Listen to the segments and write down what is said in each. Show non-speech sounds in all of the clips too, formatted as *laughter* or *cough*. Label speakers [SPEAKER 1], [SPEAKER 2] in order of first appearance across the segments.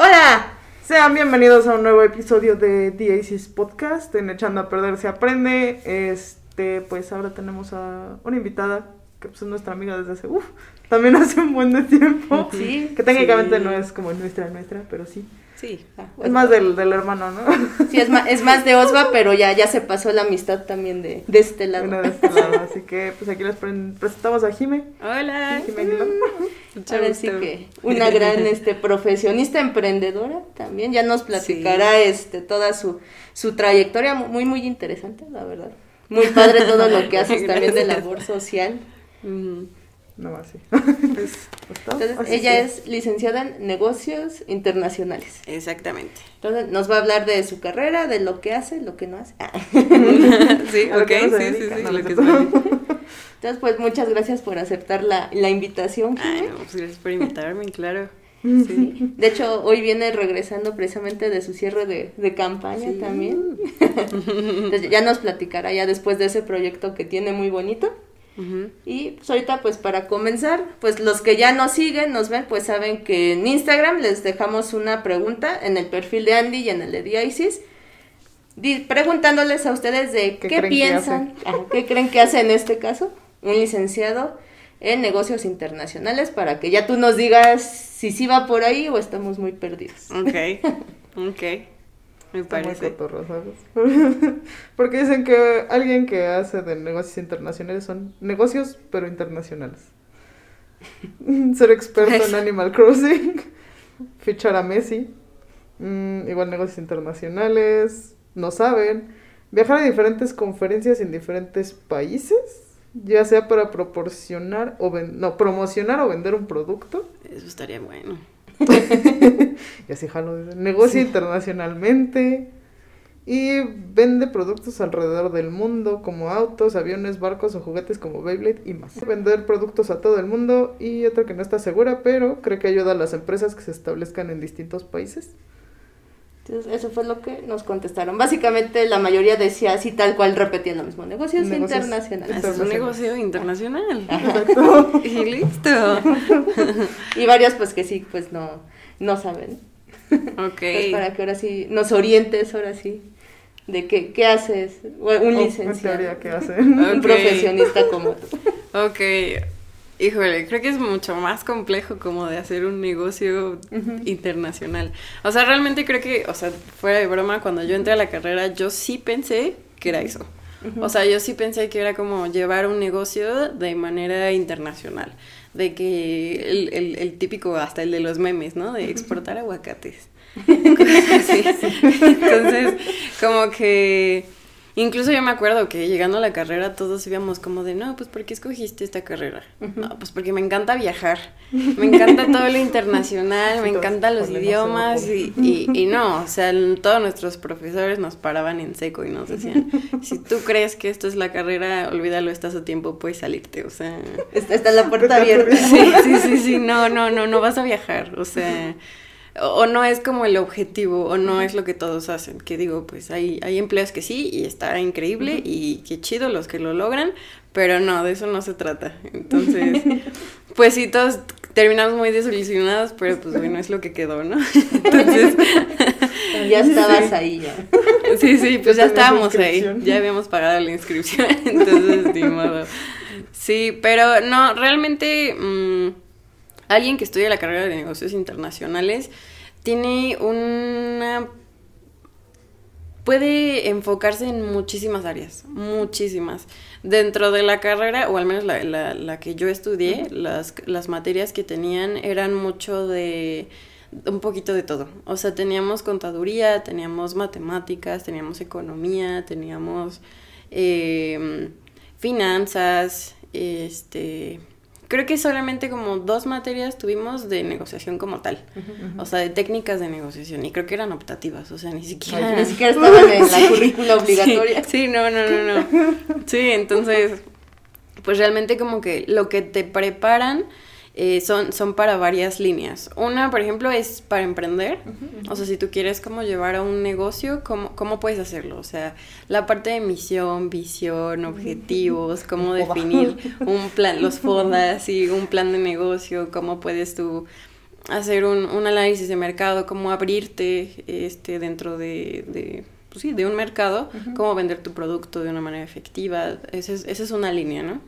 [SPEAKER 1] Hola, sean bienvenidos a un nuevo episodio de Aces Podcast en Echando a Perder se aprende. Este, pues ahora tenemos a una invitada que pues, es nuestra amiga desde hace, uff, también *laughs* hace un buen de tiempo.
[SPEAKER 2] Sí,
[SPEAKER 1] Que técnicamente
[SPEAKER 2] sí.
[SPEAKER 1] no es como nuestra, nuestra, pero sí.
[SPEAKER 2] Sí. ah,
[SPEAKER 1] Es más del, del hermano, ¿no?
[SPEAKER 2] Sí, es más, es más de Osva, pero ya, ya se pasó la amistad también de, de este lado.
[SPEAKER 1] De este lado. Así que pues aquí les pre- presentamos a Jime.
[SPEAKER 3] Hola.
[SPEAKER 1] Jime.
[SPEAKER 3] Mucho
[SPEAKER 2] Ahora sí que una gran este profesionista emprendedora también ya nos platicará este toda su su trayectoria mu- muy muy interesante la verdad muy padre todo lo que haces también de labor social
[SPEAKER 3] Ujú.
[SPEAKER 1] No más, sí. *laughs*
[SPEAKER 3] Pues,
[SPEAKER 1] Así
[SPEAKER 2] ella es licenciada en negocios internacionales
[SPEAKER 3] exactamente.
[SPEAKER 2] entonces nos va a hablar de su carrera de lo que hace lo que no hace Ah. *laughs*
[SPEAKER 3] sí, *laughs* ok, sí, sí, sí,
[SPEAKER 1] no,
[SPEAKER 3] lo que
[SPEAKER 2] entonces pues muchas gracias por aceptar la, la invitación
[SPEAKER 3] Ay, no, pues gracias por invitarme, claro.
[SPEAKER 2] Sí. De hecho, hoy viene regresando precisamente de su cierre de, de campaña
[SPEAKER 3] Sí.
[SPEAKER 2] también. Entonces ya nos platicará ya después de ese proyecto que tiene muy bonito. Y pues ahorita pues para comenzar, pues los que ya nos siguen, nos ven, pues saben que en Instagram les dejamos una pregunta en el perfil de Andy y en el de Diasis. di- Preguntándoles a ustedes de
[SPEAKER 1] ¿Qué
[SPEAKER 2] qué,
[SPEAKER 1] creen que
[SPEAKER 2] piensan, qué creen que hace en este caso un licenciado en negocios internacionales para que ya tú nos digas si sí va por ahí o estamos muy perdidos.
[SPEAKER 3] Ok, *laughs* ok. Me
[SPEAKER 1] Está
[SPEAKER 3] parece.
[SPEAKER 1] cotorro, ¿sabes? *laughs* Porque dicen que alguien que hace de negocios internacionales son negocios, pero internacionales. *laughs* Ser experto en Animal Crossing, *laughs* fichar a Messi, mm, igual negocios internacionales, no saben, viajar a diferentes conferencias en diferentes países, ya sea para proporcionar o no, promocionar o vender un producto.
[SPEAKER 3] Eso estaría bueno. *laughs*
[SPEAKER 1] Y así jalo. dice, Negocia internacionalmente. Y vende productos alrededor del mundo, como autos, aviones, barcos o juguetes como Beyblade y más. Vender productos a todo el mundo. Y otra que no está segura, pero cree que ayuda a las empresas que se establezcan en distintos países.
[SPEAKER 2] Entonces, eso fue lo que nos contestaron. Básicamente, la mayoría decía así, tal cual, repetían lo mismo. Negocios,
[SPEAKER 1] Negocios
[SPEAKER 2] internacionales.
[SPEAKER 3] Haces un negocio internacional.
[SPEAKER 1] Exacto.
[SPEAKER 3] Y listo. *laughs*
[SPEAKER 2] Y varios, pues, que sí, pues, no, no saben.
[SPEAKER 3] Ok.
[SPEAKER 2] Entonces, para que ahora sí nos orientes, ahora sí, de qué, qué haces. Un licenciado.
[SPEAKER 1] En teoría, ¿qué hacen?
[SPEAKER 2] Un profesionista como tú.
[SPEAKER 3] Ok. Híjole, creo que es mucho más complejo como de hacer un negocio
[SPEAKER 2] Ujú.
[SPEAKER 3] internacional. O sea, realmente creo que, o sea, fuera de broma, cuando yo entré a la carrera, yo sí pensé que era eso. O sea, yo sí pensé que era como llevar un negocio de manera internacional. De que el, el, el típico, hasta el de los memes, ¿no? De exportar aguacates. *laughs* *laughs* Sí. Entonces, como que... Incluso yo me acuerdo que llegando a la carrera todos íbamos como de, no, pues ¿por qué escogiste esta carrera? No, pues porque me encanta viajar, me encanta todo lo *laughs* internacional, me encantan los idiomas y, y, y no, o sea, el- todos nuestros profesores nos paraban en seco y nos decían, si tú crees que esto es la carrera, olvídalo, estás a tiempo, puedes salirte, o sea...
[SPEAKER 2] Está, está la puerta abierta.
[SPEAKER 3] Sí, sí, sí, sí, no, no, no, no vas a viajar, o sea, o, no es como el objetivo, o no es lo que todos hacen, que digo, pues hay, hay empleos que sí, y está increíble, y qué chido los que lo logran, pero no, de eso no se trata, entonces, *laughs* pues sí, todos terminamos muy desilusionados, pero pues bueno, es lo que quedó, ¿no? *laughs* Entonces, *laughs*
[SPEAKER 2] Ya estabas ahí ya.
[SPEAKER 3] sí, sí, pues
[SPEAKER 1] Ya
[SPEAKER 3] estábamos ahí, ya habíamos pagado la inscripción, entonces, ni modo. Sí, pero no, realmente mm, alguien que estudia la carrera de negocios internacionales tiene una... puede enfocarse en muchísimas áreas, muchísimas. Dentro de la carrera, o al menos la, la, la que yo estudié, las, las materias que tenían eran mucho de un poquito de todo. O sea, teníamos contaduría, teníamos matemáticas, teníamos economía, teníamos eh, finanzas, este... Creo que solamente como dos materias tuvimos de negociación como tal. O sea, de técnicas de negociación. Y creo que eran optativas. O sea, ni siquiera...
[SPEAKER 2] Ni siquiera *laughs* estaban en la currícula obligatoria.
[SPEAKER 3] Sí, sí, no, no, no, no. *laughs* Sí, entonces, pues realmente como que lo que te preparan eh, son, son para varias líneas. Una, por ejemplo, es para emprender. O sea, si tú quieres como llevar a un negocio, ¿cómo, cómo puedes hacerlo? O sea, la parte de misión, visión, objetivos, *laughs* cómo definir *laughs* un plan, los FODAS y un plan de negocio, cómo puedes tú hacer un, un, análisis de mercado, cómo abrirte este, dentro de, de pues sí, de un mercado, cómo vender tu producto de una manera efectiva. Esa es, esa es una línea, ¿no?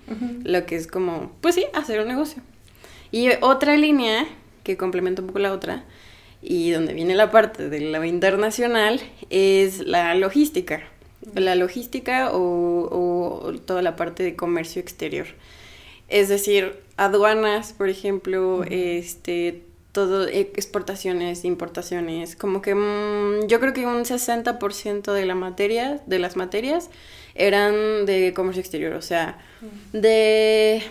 [SPEAKER 3] Lo que es como, pues sí, hacer un negocio. Y otra línea que complementa un poco la otra, y donde viene la parte de la internacional, es la logística. La logística o, o toda la parte de comercio exterior. Es decir, aduanas, por ejemplo, este todo e, exportaciones, importaciones, como que mm, yo creo que un 60% de la materia, de las materias eran de comercio exterior, o sea, de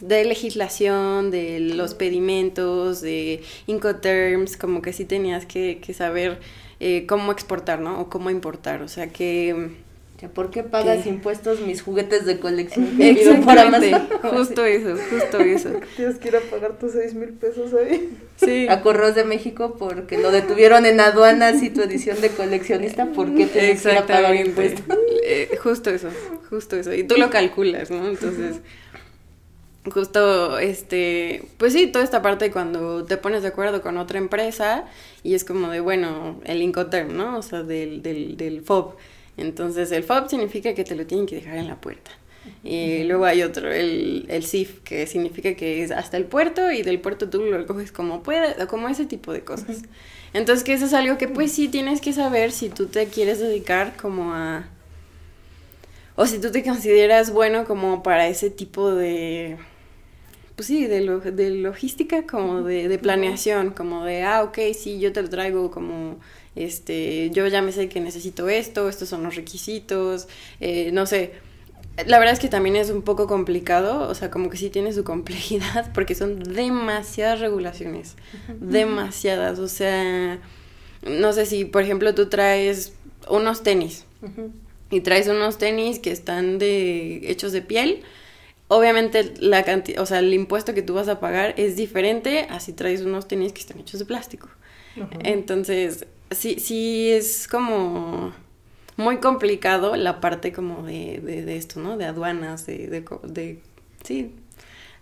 [SPEAKER 3] de legislación, de los pedimentos, de Incoterms, como que sí tenías que, que saber eh, cómo exportar, ¿no? O cómo importar, o sea que
[SPEAKER 2] ¿Por qué pagas impuestos mis juguetes de colección? *laughs*
[SPEAKER 3] Exactamente, *laughs* *laughs* justo eso, justo eso.
[SPEAKER 1] Tienes que ir a pagar tus seis mil pesos ahí.
[SPEAKER 2] Sí. A Correos de México porque lo detuvieron en aduanas y tu edición de coleccionista, ¿por qué tienes que ir a pagar impuestos?
[SPEAKER 3] Eh, justo eso, justo eso. Y tú lo calculas, ¿no? Entonces, justo, este, pues sí, toda esta parte cuando te pones de acuerdo con otra empresa y es como de, bueno, el Incoterm, ¿no? O sea, del, del, del FOB entonces el FOB significa que te lo tienen que dejar en la puerta. Y luego hay otro, el, el CIF, que significa que es hasta el puerto y del puerto tú lo coges como puedas, como ese tipo de cosas. Entonces que eso es algo que pues sí tienes que saber si tú te quieres dedicar como a... O si tú te consideras bueno como para ese tipo de... Pues sí, de, lo, de logística, como de, de planeación, como de, ah, ok, sí, yo te lo traigo como este, yo ya me sé que necesito esto, estos son los requisitos, eh, no sé. La verdad es que también es un poco complicado, o sea, como que sí tiene su *laughs* complejidad, porque son demasiadas regulaciones, demasiadas, o sea, no sé si, por ejemplo, tú traes unos tenis y traes unos tenis que están de hechos de piel, obviamente la cantidad, o sea, el impuesto que tú vas a pagar es diferente a si traes unos tenis que están hechos de plástico. Entonces, sí, sí es como muy complicado la parte como de, de, esto, ¿no? De aduanas, de, de, de sí,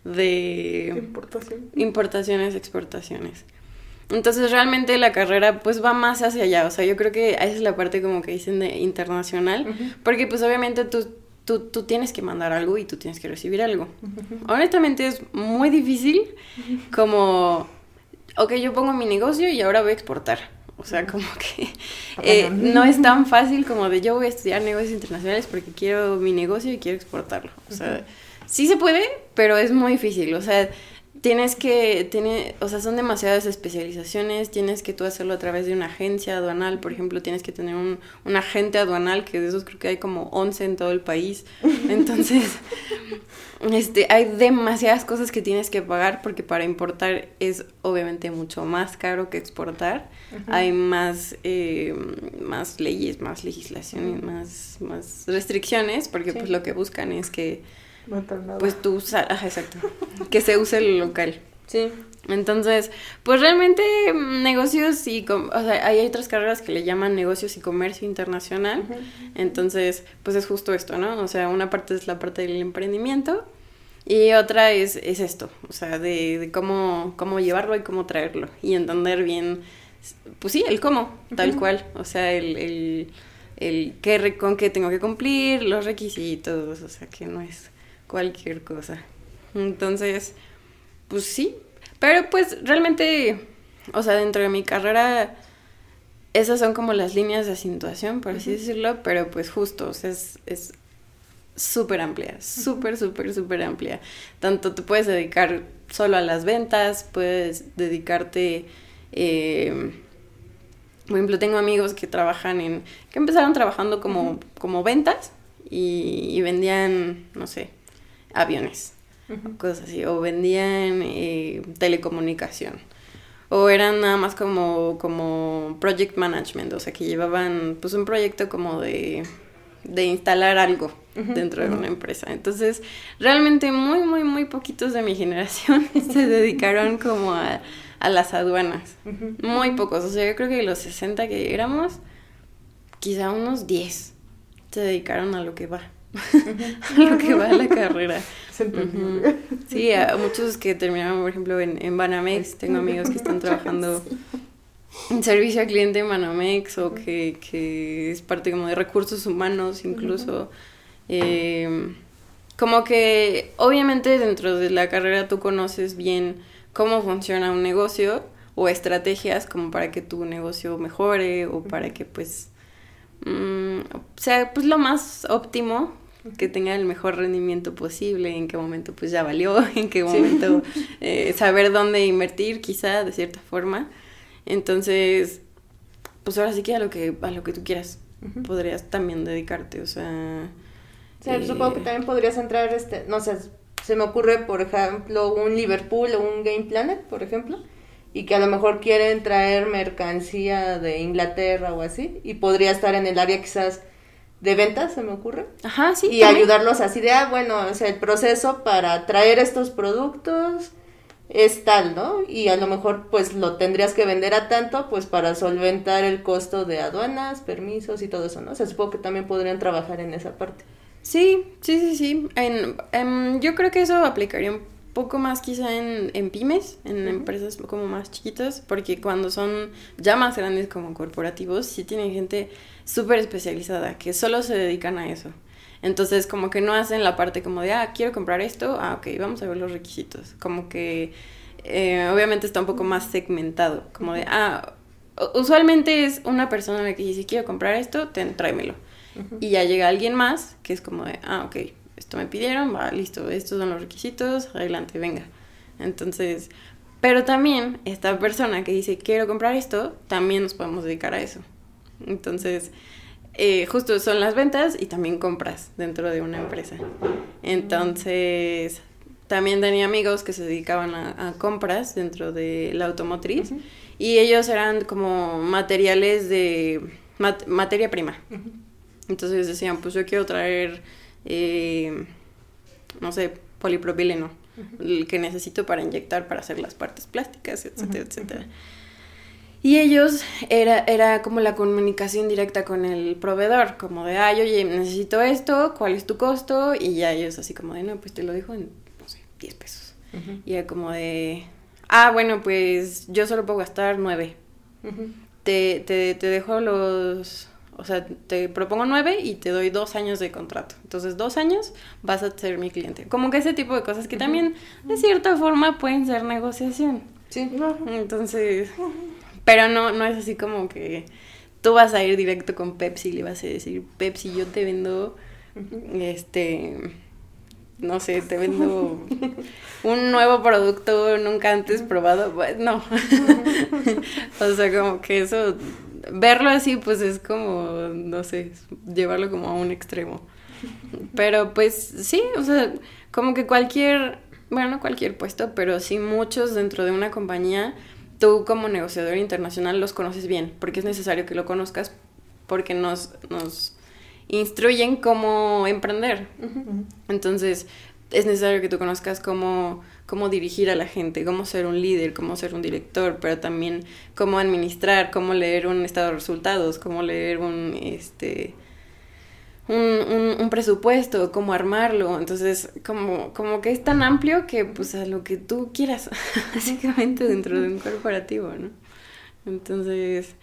[SPEAKER 3] de
[SPEAKER 1] Importación.
[SPEAKER 3] importaciones, exportaciones. Entonces realmente la carrera pues va más hacia allá, o sea, yo creo que esa es la parte como que dicen de internacional, porque pues obviamente tú, tú, tú, tienes que mandar algo y tú tienes que recibir algo. Honestamente es muy difícil como, ok, yo pongo mi negocio y ahora voy a exportar o sea, como que eh, no es tan fácil como de yo voy a estudiar negocios internacionales porque quiero mi negocio y quiero exportarlo. O sea, sí se puede, pero es muy difícil. O sea, tienes que, tiene, o sea, son demasiadas especializaciones, tienes que tú hacerlo a través de una agencia aduanal, por ejemplo, tienes que tener un, un agente aduanal, que de esos creo que hay como 11 en todo el país. *laughs* Entonces, este, hay demasiadas cosas que tienes que pagar porque para importar es obviamente mucho más caro que exportar. Hay más, eh, más leyes, más legislación, más, más restricciones porque pues lo que buscan es que pues tú, ajá, exacto, que se use el local.
[SPEAKER 2] Sí.
[SPEAKER 3] Entonces, pues realmente mm, negocios y, o sea, hay otras carreras que le llaman negocios y comercio internacional. Entonces, pues es justo esto, ¿no? O sea, una parte es la parte del emprendimiento y otra es, es esto, o sea, de, de cómo, cómo llevarlo y cómo traerlo y entender bien, pues sí, el cómo, tal cual, o sea, el, el, el qué, con qué tengo que cumplir, los requisitos, o sea, que no es cualquier cosa. Entonces, pues sí, pero pues realmente, o sea, dentro de mi carrera, esas son como las líneas de acentuación, por así decirlo, pero pues justo, o sea, es, es súper amplia, súper, súper, súper amplia. Tanto te puedes dedicar solo a las ventas, puedes dedicarte, eh, por ejemplo, tengo amigos que trabajan en, que empezaron trabajando como, como ventas y, y vendían, no sé, aviones, cosas así, o vendían eh, telecomunicación, o eran nada más como, como project management, o sea, que llevaban pues un proyecto como de, de instalar algo dentro de una empresa. Entonces, realmente muy, muy, muy poquitos de mi generación *laughs* se dedicaron como a, a las aduanas. Muy pocos, o sea, yo creo que los 60 que éramos, quizá unos 10 se dedicaron a lo que va. *laughs* lo que va la carrera. *laughs*
[SPEAKER 1] Es entendible.
[SPEAKER 3] Ujú. Sí, a muchos que terminaron, por ejemplo, en, en Banamex, tengo amigos que están *laughs* trabajando en servicio al cliente en Banamex o que, que es parte como de recursos humanos incluso. Eh, como que obviamente dentro de la carrera tú conoces bien cómo funciona un negocio o estrategias como para que tu negocio mejore o para que pues mm, sea pues lo más óptimo que tenga el mejor rendimiento posible, en qué momento pues ya valió, *laughs* en qué momento *laughs* eh, saber dónde invertir quizá de cierta forma. Entonces, pues ahora sí que a lo que, a lo que tú quieras
[SPEAKER 2] Ujú.
[SPEAKER 3] podrías también dedicarte, o sea...
[SPEAKER 2] O sea,
[SPEAKER 3] eh,
[SPEAKER 2] supongo que también podrías entrar, este, no sé, se me ocurre, por ejemplo, un Liverpool o un Game Planet, por ejemplo, y que a lo mejor quieren traer mercancía de Inglaterra o así, y podría estar en el área quizás de ventas, se me ocurre,
[SPEAKER 3] Ajá, sí.
[SPEAKER 2] y
[SPEAKER 3] también.
[SPEAKER 2] ayudarlos así de, ah, bueno, o sea, el proceso para traer estos productos es tal, ¿no? Y a lo mejor pues lo tendrías que vender a tanto pues para solventar el costo de aduanas, permisos y todo eso, ¿no? O sea, supongo que también podrían trabajar en esa parte.
[SPEAKER 3] Sí, sí, sí, sí. En, em, yo creo que eso aplicaría un poco más quizá en, en pymes, en empresas como más chiquitas, porque cuando son ya más grandes como corporativos, sí tienen gente súper especializada que solo se dedican a eso. Entonces, como que no hacen la parte como de, ah, quiero comprar esto, ah, ok, vamos a ver los requisitos. Como que eh, obviamente está un poco más segmentado, como de, ah, usualmente es una persona la que dice, quiero comprar esto, ten, tráemelo. Y ya llega alguien más que es como de, ah, ok, esto me pidieron, va, listo, estos son los requisitos, adelante, venga. Entonces, pero también esta persona que dice, quiero comprar esto, también nos podemos dedicar a eso. Entonces, eh, justo son las ventas y también compras dentro de una empresa. Entonces, también tenía amigos que se dedicaban a, a compras dentro de la automotriz
[SPEAKER 2] Ujú.
[SPEAKER 3] y ellos eran como materiales de mat- materia prima. Entonces decían, pues yo quiero traer, eh, no sé, polipropileno, el que necesito para inyectar para hacer las partes plásticas, etcétera,
[SPEAKER 1] Ujú,
[SPEAKER 3] etcétera. Y ellos era, era como la comunicación directa con el proveedor, como de, ay, oye, necesito esto, ¿cuál es tu costo? Y ya ellos así como de, no, pues te lo dejo en, no sé, 10 pesos. Y era como de, ah, bueno, pues yo solo puedo gastar 9
[SPEAKER 2] Ujú.
[SPEAKER 3] te, te, te dejo los, o sea, te propongo nueve y te doy dos años de contrato. Entonces, dos años vas a ser mi cliente. Como que ese tipo de cosas que también, de cierta forma, pueden ser negociación.
[SPEAKER 2] Sí.
[SPEAKER 3] Entonces, pero no, no es así como que tú vas a ir directo con Pepsi y le vas a decir, Pepsi, yo te vendo, este, no sé, te vendo un nuevo producto nunca antes probado. Pues, no. *laughs* o sea, como que eso, verlo así, pues es como, no sé, llevarlo como a un extremo. Pero pues sí, o sea, como que cualquier, bueno, no cualquier puesto, pero sí muchos dentro de una compañía, tú como negociador internacional los conoces bien, porque es necesario que lo conozcas, porque nos, nos instruyen cómo emprender. Entonces, es necesario que tú conozcas cómo, cómo dirigir a la gente, cómo ser un líder, cómo ser un director, pero también cómo administrar, cómo leer un estado de resultados, cómo leer un, este, un, un, presupuesto, cómo armarlo. Entonces, como, como que es tan amplio que pues a lo que tú quieras, *laughs* básicamente dentro de un corporativo, ¿no? Entonces,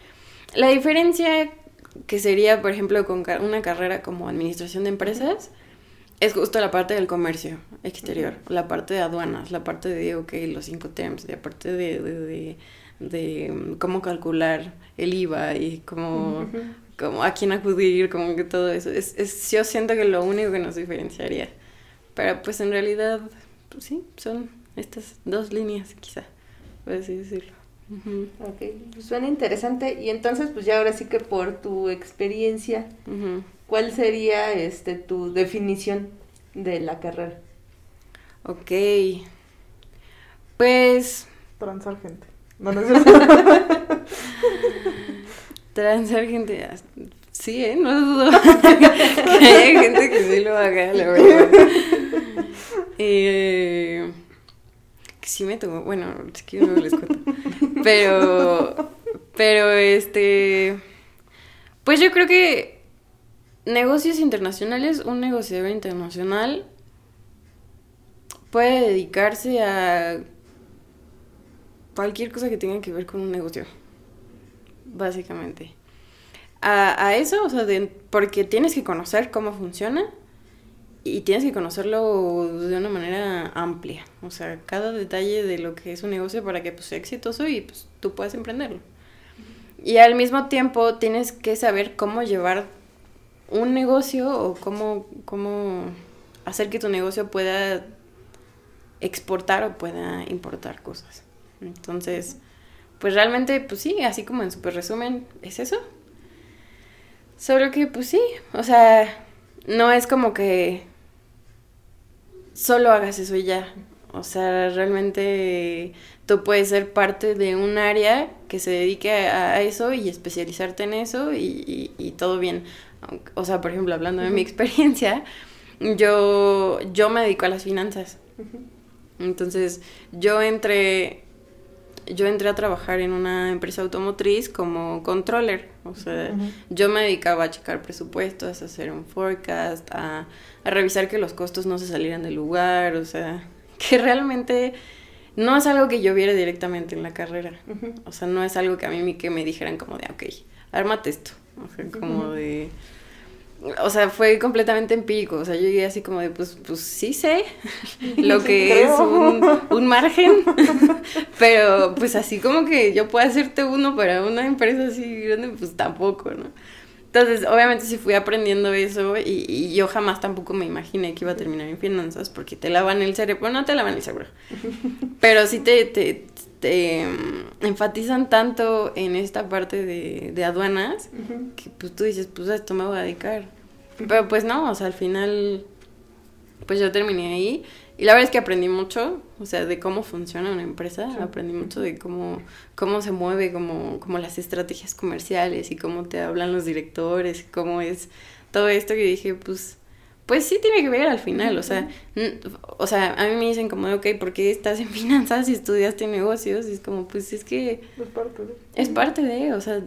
[SPEAKER 3] la diferencia que sería, por ejemplo, con una carrera como administración de empresas, es justo la parte del comercio exterior, la parte de aduanas, la parte de, ok, los cinco terms, la parte de, de, de, de, mm, cómo calcular el IVA y cómo, cómo a quién acudir, como que todo eso. Es, es, yo siento que lo único que nos diferenciaría. Pero pues en realidad, pues sí, son estas dos líneas quizá, por así decirlo. Ujú,
[SPEAKER 2] Ok, pues suena interesante. Y entonces, pues ya ahora sí que por tu experiencia. ¿Cuál sería este tu definición de la carrera?
[SPEAKER 3] Ok. Pues
[SPEAKER 1] Transar gente. No, no es cierto. *laughs*
[SPEAKER 3] transar gente. Sí, ¿eh? No dudo *laughs* que haya gente que sí lo haga, la verdad. Eh, que sí me tocó. Bueno, es que luego les cuento. Pero. Pero este. Pues yo creo que. Negocios internacionales, un negociador internacional puede dedicarse a cualquier cosa que tenga que ver con un negocio, básicamente. A, eso, o sea, de- porque tienes que conocer cómo funciona y tienes que conocerlo de una manera amplia, o sea, cada detalle de lo que es un negocio para que pues, sea exitoso y pues, tú puedas emprenderlo. Y al mismo tiempo tienes que saber cómo llevar un negocio o cómo, cómo hacer que tu negocio pueda exportar o pueda importar cosas. Entonces, pues realmente, pues sí, así como en super resumen, es eso. Solo que, pues sí, o sea, no es como que solo hagas eso y ya. O sea, realmente tú puedes ser parte de un área que se dedique a, eso y especializarte en eso y todo bien. O sea, por ejemplo, hablando de mi experiencia, *laughs* yo, yo me dedico a las finanzas. Entonces, yo entré, yo entré a trabajar en una empresa automotriz como controller. O sea, yo me dedicaba a checar presupuestos, a hacer un forecast, a, a revisar que los costos no se salieran del lugar. O sea, *laughs* que realmente no es algo que yo viera directamente en la carrera. O sea, no es algo que a mí que me dijeran como de, ok, ármate esto. *laughs* O sea, como de... O sea, fue completamente empírico. O sea, yo llegué así como de, pues, pues sí sé *laughs* lo que es un, un *laughs* margen. Pero, pues así como que yo pueda hacerte uno para una empresa así grande, pues tampoco, ¿no? Entonces, obviamente sí fui aprendiendo eso y, y yo jamás tampoco me imaginé que iba a terminar en finanzas porque te lavan el cerebro, bueno, no te lavan el cerebro, pero sí te, te, te, mm, enfatizan tanto en esta parte de, de aduanas que pues tú dices, pues a esto me voy a dedicar. Pero pues no, o sea, al final, pues yo terminé ahí y la verdad es que aprendí mucho, o sea, de cómo funciona una empresa,
[SPEAKER 1] Sí.
[SPEAKER 3] aprendí mucho de cómo, cómo se mueve, cómo, cómo las estrategias comerciales y cómo te hablan los directores, cómo es todo esto que dije, pues, pues sí tiene que ver al final, o sea, o sea, a mí me dicen como, ok, ¿por qué estás en *laughs* finanzas y estudiaste negocios? Y es como, pues es que
[SPEAKER 1] Es parte de.
[SPEAKER 3] es parte de, o sea,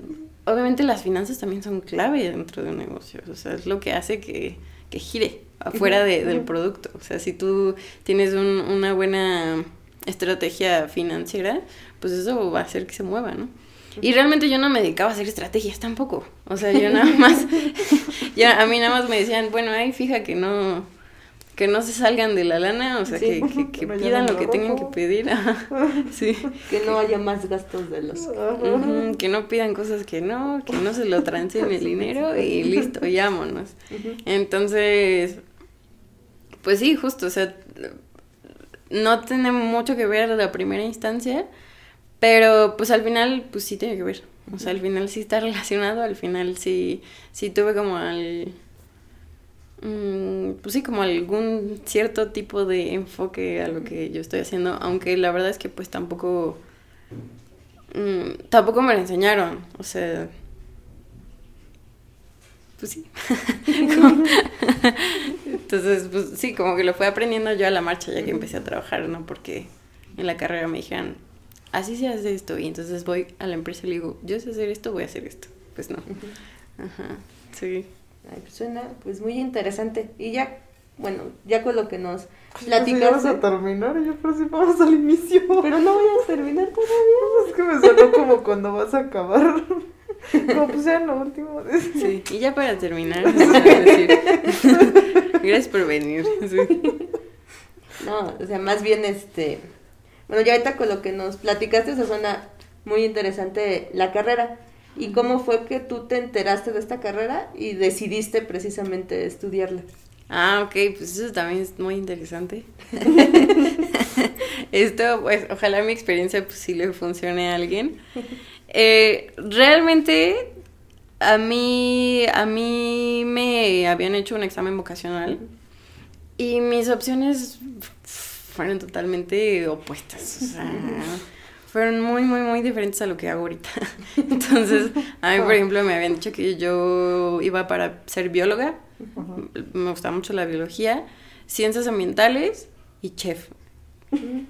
[SPEAKER 3] obviamente las finanzas también son clave dentro de un negocio, o sea, es lo que hace que, que gire afuera de- del producto. O sea, si tú tienes un- una buena estrategia financiera, pues eso va a hacer que se mueva, ¿no? Y realmente yo no me dedicaba a hacer estrategias tampoco. O sea, yo nada más, *laughs* ya a mí nada más me decían, bueno, ay, fija que no, que no se salgan de la lana, o sea,
[SPEAKER 2] Sí.
[SPEAKER 3] que, que, pidan lo que tengan que pedir. *laughs* Sí.
[SPEAKER 2] Que no haya más gastos de los...
[SPEAKER 3] Que no pidan cosas que no, que no se lo trancen el dinero y listo, y vámonos.
[SPEAKER 2] Ujú.
[SPEAKER 3] Entonces, pues sí, justo, o sea, no tiene mucho que ver la primera instancia, pero pues al final, pues sí tiene que ver. O sea, al final sí está relacionado, al final sí, sí tuve como al... mm, Pues sí, como algún cierto tipo de enfoque a lo que yo estoy haciendo, aunque la verdad es que pues tampoco mm, tampoco me lo enseñaron, o sea, pues sí. *laughs* Entonces, pues sí, como que lo fui aprendiendo yo a la marcha ya que empecé a trabajar, ¿no? Porque en la carrera me dijeron, así se hace esto, y entonces voy a la empresa y le digo, yo sé hacer esto, voy a hacer esto. Pues no. Ajá, sí.
[SPEAKER 2] Ay, pues suena pues muy interesante. Y ya, bueno, ya con lo que nos
[SPEAKER 1] Pues vas
[SPEAKER 2] platicaste...
[SPEAKER 1] a terminar y yo, pero si vamos al inicio.
[SPEAKER 2] Pero no voy a terminar todavía. *laughs*
[SPEAKER 1] Es que me sonó como cuando vas a acabar. *laughs* Como pues ya lo último. de-
[SPEAKER 3] Sí, y ya para terminar, *laughs* decir, gracias por venir. sí.
[SPEAKER 2] No, o sea, más bien este... Bueno, ya ahorita con lo que nos platicaste, se suena muy interesante la carrera. ¿Y cómo fue que tú te enteraste de esta carrera y decidiste precisamente estudiarla?
[SPEAKER 3] Ah, ok, pues eso también es muy interesante. *laughs* Esto, pues, ojalá mi experiencia pues sí le funcione a alguien. Eh, realmente, a mí, a mí me habían hecho un examen vocacional y mis opciones fueron totalmente opuestas. O sea, *laughs* fueron muy, muy, muy diferentes a lo que hago ahorita. *laughs* Entonces, a mí, por ejemplo, me habían dicho que yo iba para ser bióloga me gusta mucho la biología, ciencias ambientales y chef.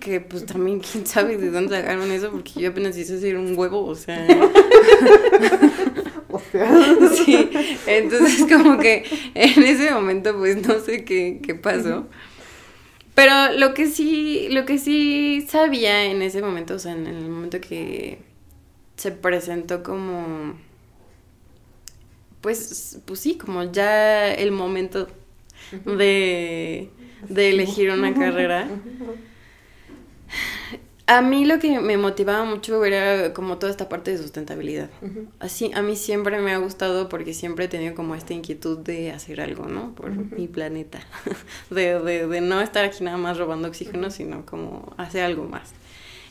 [SPEAKER 3] Que pues también quién sabe de dónde sacaron eso, porque yo apenas hice hacer un huevo, o sea, *laughs*
[SPEAKER 1] hostia.
[SPEAKER 3] Sí, entonces como que en ese momento pues no sé qué, qué pasó. Pero lo que sí, lo que sí sabía en ese momento, o sea, en el momento que se presentó como pues, pues sí, como ya el momento de, de elegir una carrera. A mí lo que me motivaba mucho era como toda esta parte de sustentabilidad. Así, a mí siempre me ha gustado porque siempre he tenido como esta inquietud de hacer algo, ¿no? Por mi planeta. *laughs* de, de, de, no estar aquí nada más robando oxígeno, sino como hacer algo más.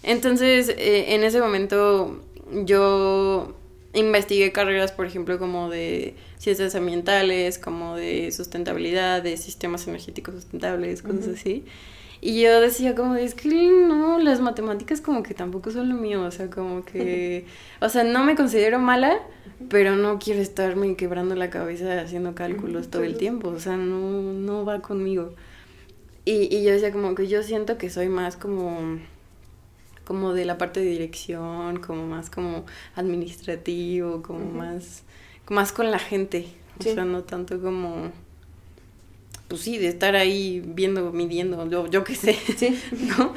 [SPEAKER 3] Entonces, eh, en ese momento yo investigué carreras, por ejemplo, como de ciencias ambientales, como de sustentabilidad, de sistemas energéticos sustentables, cosas así. Y yo decía como, es que no, las matemáticas como que tampoco son lo mío, o sea, como que, *laughs* o sea, no me considero mala, pero no quiero estarme quebrando la cabeza haciendo cálculos todo el tiempo, o sea, no, no va conmigo. Y, y yo decía como que yo siento que soy más como como de la parte de dirección, como más como administrativo, como más, más con la gente, o sea, no tanto como, pues sí, de estar ahí viendo, midiendo, yo, yo qué sé, ¿Sí? *laughs* ¿no?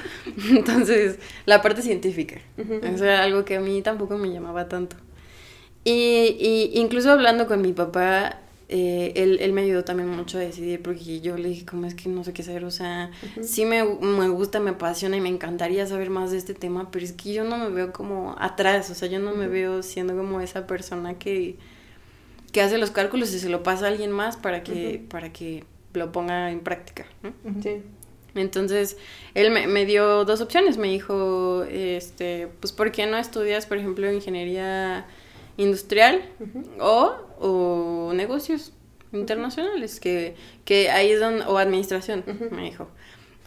[SPEAKER 3] Entonces, la parte científica, eso era algo que a mí tampoco me llamaba tanto. Y, y incluso hablando con mi papá, eh, él, él, me ayudó también mucho a decidir porque yo le dije, como es que no sé qué hacer, o sea, sí me, me, gusta, me apasiona y me encantaría saber más de este tema, pero es que yo no me veo como atrás, o sea, yo no me veo siendo como esa persona que, que hace los cálculos y se lo pasa a alguien más para que, para que lo ponga en práctica. Sí. Entonces, él me, me, dio dos opciones, me dijo, este, pues, ¿por qué no estudias, por ejemplo, ingeniería industrial o, o, negocios internacionales, que, que ahí es donde, o administración, me dijo,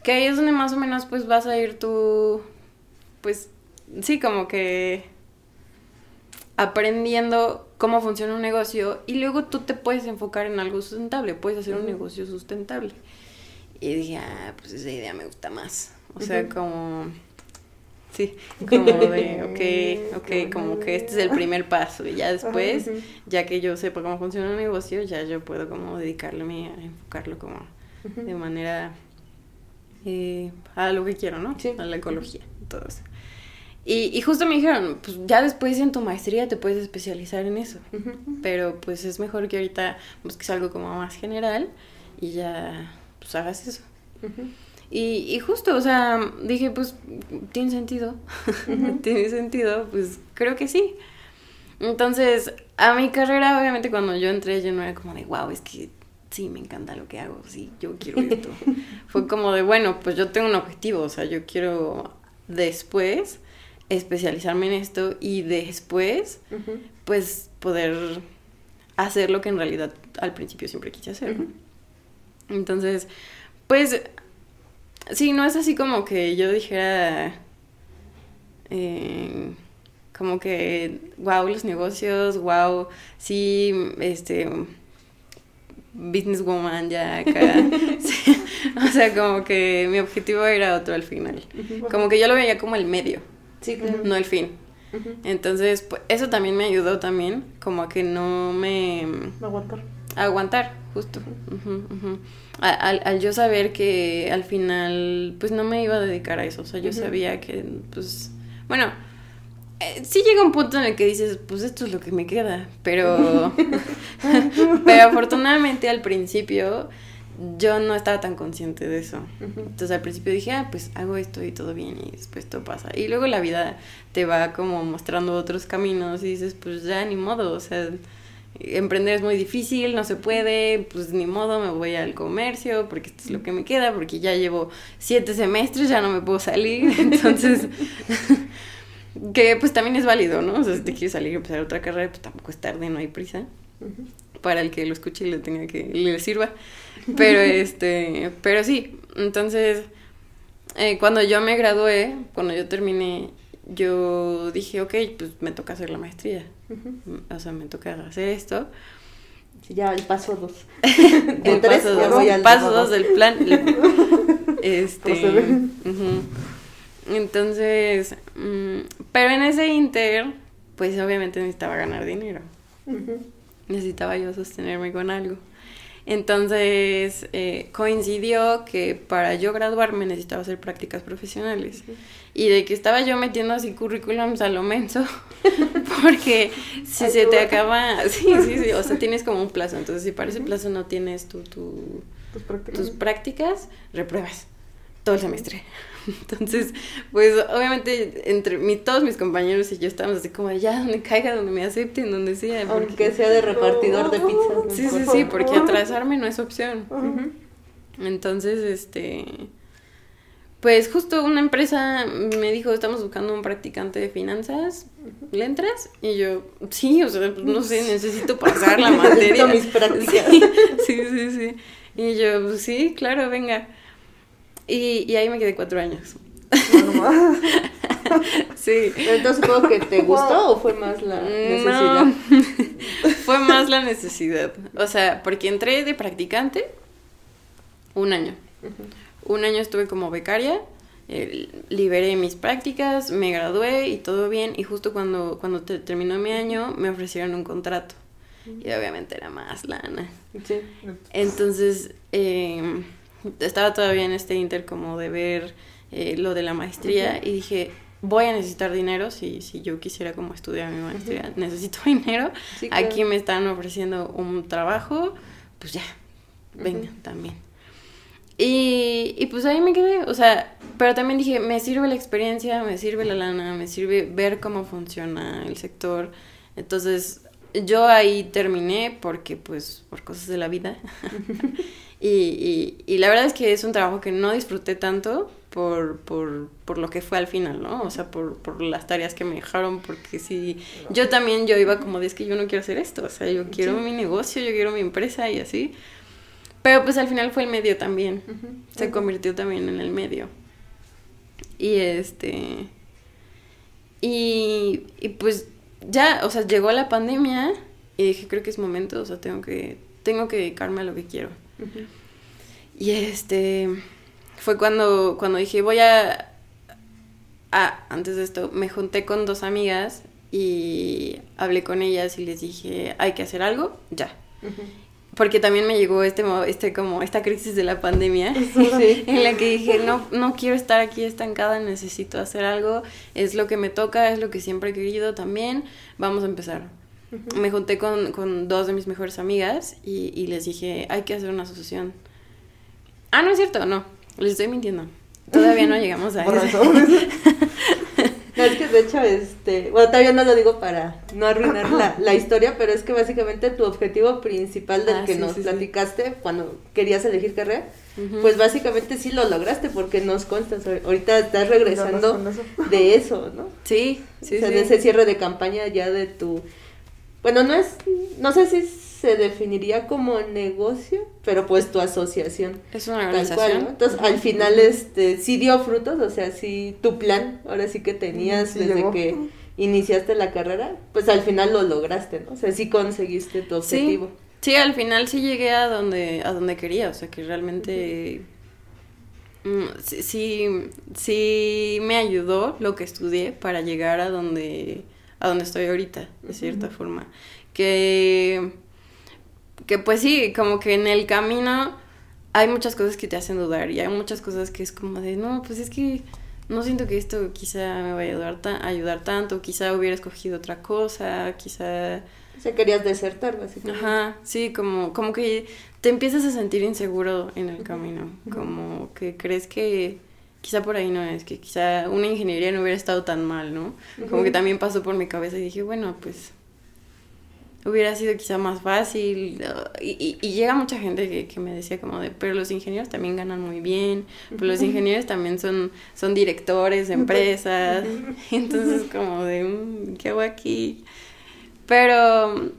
[SPEAKER 3] que ahí es donde más o menos pues vas a ir tú, pues sí, como que aprendiendo cómo funciona un negocio y luego tú te puedes enfocar en algo sustentable, puedes hacer un negocio sustentable. Y dije, ah, pues esa idea me gusta más. O sea, como Sí, *laughs* como de, ok, ok, como que este es el primer paso y ya después, ya que yo sepa cómo funciona un negocio, ya yo puedo como dedicarme a enfocarlo como de manera eh, a lo que quiero, ¿no? A la ecología, todo eso. Y, y justo me dijeron, pues ya después en tu maestría te puedes especializar en eso, pero pues es mejor que ahorita busques algo como más general y ya pues hagas eso. Y, y justo, o sea, dije, pues, tiene sentido, *laughs* tiene sentido, pues creo que sí. Entonces, a mi carrera, obviamente, cuando yo entré, yo no era como de, wow, es que sí, me encanta lo que hago, sí, yo quiero esto. *laughs* Fue como de, bueno, pues yo tengo un objetivo, o sea, yo quiero después especializarme en esto y después, pues, poder hacer lo que en realidad al principio siempre quise hacer. Entonces, pues Sí, no es así como que yo dijera. Eh, como que, wow, los negocios, wow, sí, este. Businesswoman ya acá. *laughs* O sea, como que mi objetivo era otro al final. Como que yo lo veía como el medio. Sí, claro. No el fin. Entonces, pues, eso también me ayudó también, como a que no me...
[SPEAKER 1] Aguantar.
[SPEAKER 3] Aguantar, justo. Al, al, yo saber que al final, pues no me iba a dedicar a eso. O sea, yo sabía que, pues, bueno, eh, sí llega un punto en el que dices, pues esto es lo que me queda. Pero, *laughs* *laughs* pero afortunadamente al principio yo no estaba tan consciente de eso. Entonces al principio dije, ah, pues hago esto y todo bien y después todo pasa. Y luego la vida te va como mostrando otros caminos y dices, pues ya ni modo, o sea emprender es muy difícil, no se puede, pues ni modo, me voy al comercio porque esto es lo que me queda, porque ya llevo siete semestres, ya no me puedo salir, *laughs* entonces, *laughs* que pues también es válido, ¿no? O sea, si te quieres salir y empezar otra carrera, pues tampoco es tarde, no hay prisa. Para el que lo escuche y le tenga que le sirva. Pero este, pero sí, entonces eh, cuando yo me gradué, cuando yo terminé yo dije, ok, pues me toca hacer la maestría. O sea, me toca hacer esto.
[SPEAKER 2] Ya el paso dos. *laughs*
[SPEAKER 3] el paso dos, el paso dos del plan. *laughs* este. Entonces, mm, pero en ese inter, pues obviamente necesitaba ganar dinero. Necesitaba yo sostenerme con algo. Entonces eh, coincidió que para yo graduarme necesitaba hacer prácticas profesionales. Y de que estaba yo metiendo así currículums a lo menso, *laughs* porque si se te acaba, sí, sí, sí, o sea, tienes como un plazo. Entonces, si para ese plazo no tienes tu, tu,
[SPEAKER 1] Tus prácticas.
[SPEAKER 3] tus prácticas, repruebas todo el semestre. *laughs* Entonces, pues obviamente entre mi, todos mis compañeros y yo estábamos así como, ya, donde caiga, donde me acepten, donde sea. porque-
[SPEAKER 2] Aunque sea de repartidor de pizzas. no
[SPEAKER 3] Sí, sí, sí, porque atrasarme no es opción. Entonces, este, pues justo una empresa me dijo, estamos buscando un practicante de finanzas, ¿le entras? Y yo, sí, o sea, no sé, *laughs* necesito pasar la *laughs* materia.
[SPEAKER 2] Mis prácticas.
[SPEAKER 3] Sí, sí, sí, sí. Y yo, sí, claro, venga. Y, y ahí me quedé cuatro años.
[SPEAKER 1] No. *laughs*
[SPEAKER 3] Sí.
[SPEAKER 2] Entonces supongo que te gustó o fue más la necesidad.
[SPEAKER 3] No, *laughs* fue más la necesidad. O sea, porque entré de practicante un año. Un año estuve como becaria, eh, liberé mis prácticas, me gradué y todo bien. Y justo cuando, cuando te- terminó mi año me ofrecieron un contrato. Y obviamente era más lana.
[SPEAKER 2] Sí.
[SPEAKER 3] Entonces, eh, estaba todavía en este inter como de ver eh, lo de la maestría y dije, voy a necesitar dinero si, si yo quisiera como estudiar mi maestría, necesito *laughs* dinero.
[SPEAKER 2] Sí, claro.
[SPEAKER 3] Aquí me están ofreciendo un trabajo, pues ya, venga, también. Y, y pues ahí me quedé, o sea, pero también dije, me sirve la experiencia, me sirve la lana, me sirve ver cómo funciona el sector. Entonces, yo ahí terminé porque, pues, por cosas de la vida. *laughs* y, y, y la verdad es que es un trabajo que no disfruté tanto por, por, por lo que fue al final, ¿no? O sea, por, por las tareas que me dejaron, porque sí, yo también, yo iba como de, es que yo no quiero hacer esto, o sea, yo quiero mi negocio, yo quiero mi empresa y así. Pero pues al final fue el medio también, se convirtió también en el medio. Y este... Y, y pues ya, o sea, llegó la pandemia y dije, creo que es momento, o sea, tengo que, tengo que dedicarme a lo que quiero. Y este, fue cuando, cuando dije, voy a... Ah, antes de esto, me junté con dos amigas y hablé con ellas y les dije, hay que hacer algo, ya. Porque también me llegó este, este como esta crisis de la pandemia
[SPEAKER 2] Sí. *laughs*
[SPEAKER 3] en la que dije, no, no quiero estar aquí estancada, necesito hacer algo, es lo que me toca, es lo que siempre he querido también, vamos a empezar. Me junté con, con dos de mis mejores amigas y, y les dije, hay que hacer una asociación. Ah, no es cierto, no, les estoy mintiendo. Todavía no llegamos a *laughs* eso. *laughs*
[SPEAKER 2] No, es que de hecho, este, bueno, todavía no lo digo para no arruinar la, la historia, pero es que básicamente tu objetivo principal del
[SPEAKER 3] Ah,
[SPEAKER 2] que
[SPEAKER 3] sí,
[SPEAKER 2] nos
[SPEAKER 3] sí, sí.
[SPEAKER 2] platicaste cuando querías elegir carrera, pues básicamente sí lo lograste porque nos constas, ahorita estás regresando de eso, ¿no?
[SPEAKER 3] Sí, sí,
[SPEAKER 2] o sea,
[SPEAKER 3] sí.
[SPEAKER 2] de ese cierre de campaña ya de tu... Bueno, no es, no sé si se definiría como negocio, pero pues tu asociación.
[SPEAKER 3] Es una
[SPEAKER 2] Tal
[SPEAKER 3] organización.
[SPEAKER 2] cual, ¿no? Entonces, al final, este, sí dio frutos, o sea, sí, tu plan, ahora sí que tenías
[SPEAKER 1] Sí
[SPEAKER 2] desde
[SPEAKER 1] llegó.
[SPEAKER 2] que iniciaste la carrera, pues al final lo lograste, ¿no? O sea, sí conseguiste tu
[SPEAKER 3] Sí,
[SPEAKER 2] objetivo.
[SPEAKER 3] sí, al final sí llegué a donde, a donde quería, o sea que realmente mm, sí, sí, sí me ayudó lo que estudié para llegar a donde, a donde estoy ahorita, de cierta forma. Que, que pues sí, como que en el camino hay muchas cosas que te hacen dudar y hay muchas cosas que es como de, no, pues es que no siento que esto quizá me vaya a ayudar, ta- ayudar tanto, quizá hubiera escogido otra cosa, quizá...
[SPEAKER 2] O sea, querías desertar, básicamente.
[SPEAKER 3] Ajá, sí, como, como que te empiezas a sentir inseguro en el camino, como que crees que quizá por ahí no es, que quizá una ingeniería no hubiera estado tan mal, ¿no? Como que también pasó por mi cabeza y dije, bueno, pues hubiera sido quizá más fácil. Y, y- y llega mucha gente que, que me decía como de, pero los ingenieros también ganan muy bien, pero los ingenieros también son, son directores de empresas. *laughs* Entonces como de, "Mm, ¿qué hago aquí? Pero,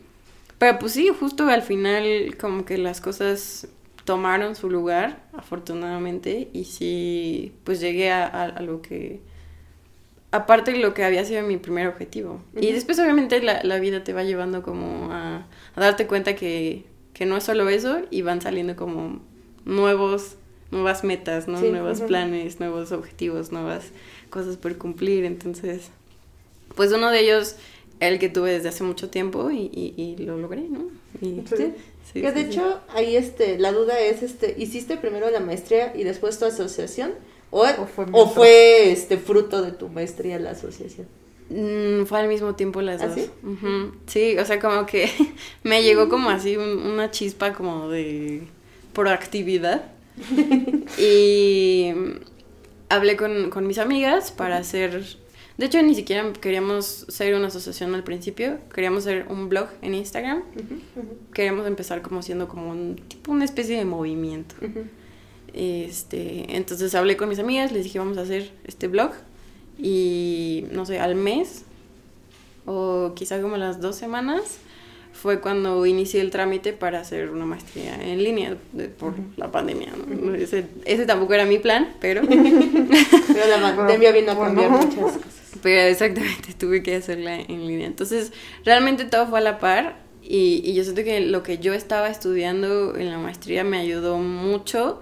[SPEAKER 3] pero pues sí, justo al final como que las cosas tomaron su lugar, afortunadamente, y sí, pues llegué a, a- a lo que, aparte de lo que había sido mi primer objetivo. Y después obviamente la, la vida te va llevando como a, a darte cuenta que, que no es solo eso y van saliendo como nuevos, nuevas metas, ¿no?
[SPEAKER 2] Sí,
[SPEAKER 3] Nuevos planes, nuevos objetivos, nuevas cosas por cumplir. Entonces, pues uno de ellos el que tuve desde hace mucho tiempo y, y, y lo logré, ¿no? Y,
[SPEAKER 1] Sí.
[SPEAKER 3] sí,
[SPEAKER 2] que de
[SPEAKER 3] sí, sí.
[SPEAKER 2] hecho, ahí este, la duda es, este, ¿hiciste primero la maestría y después tu asociación? ¿O,
[SPEAKER 1] O fue
[SPEAKER 2] o
[SPEAKER 1] mientras.
[SPEAKER 2] fue este fruto de tu maestría la asociación?
[SPEAKER 3] Mm, fue al mismo tiempo las
[SPEAKER 2] ¿Ah,
[SPEAKER 3] dos.
[SPEAKER 2] sí?
[SPEAKER 3] Sí, o sea, como que *laughs* me llegó como así un- una chispa como de proactividad. *laughs* y hablé con, con mis amigas para hacer... De hecho, ni siquiera queríamos ser una asociación al principio, queríamos hacer un blog en Instagram. Queríamos empezar como siendo como un tipo una especie de movimiento. Este, entonces hablé con mis amigas, les dije vamos a hacer este blog y no sé, al mes o quizá como las dos semanas fue cuando inicié el trámite para hacer una maestría en línea de- por la pandemia. ¿no? Ese, ese tampoco era mi plan, pero, *laughs*
[SPEAKER 2] Pero la *laughs* pandemia vino a cambiar muchas cosas.
[SPEAKER 3] Pero *laughs* exactamente tuve que hacerla en línea. Entonces realmente todo fue a la par y, y yo siento que lo que yo estaba estudiando en la maestría me ayudó mucho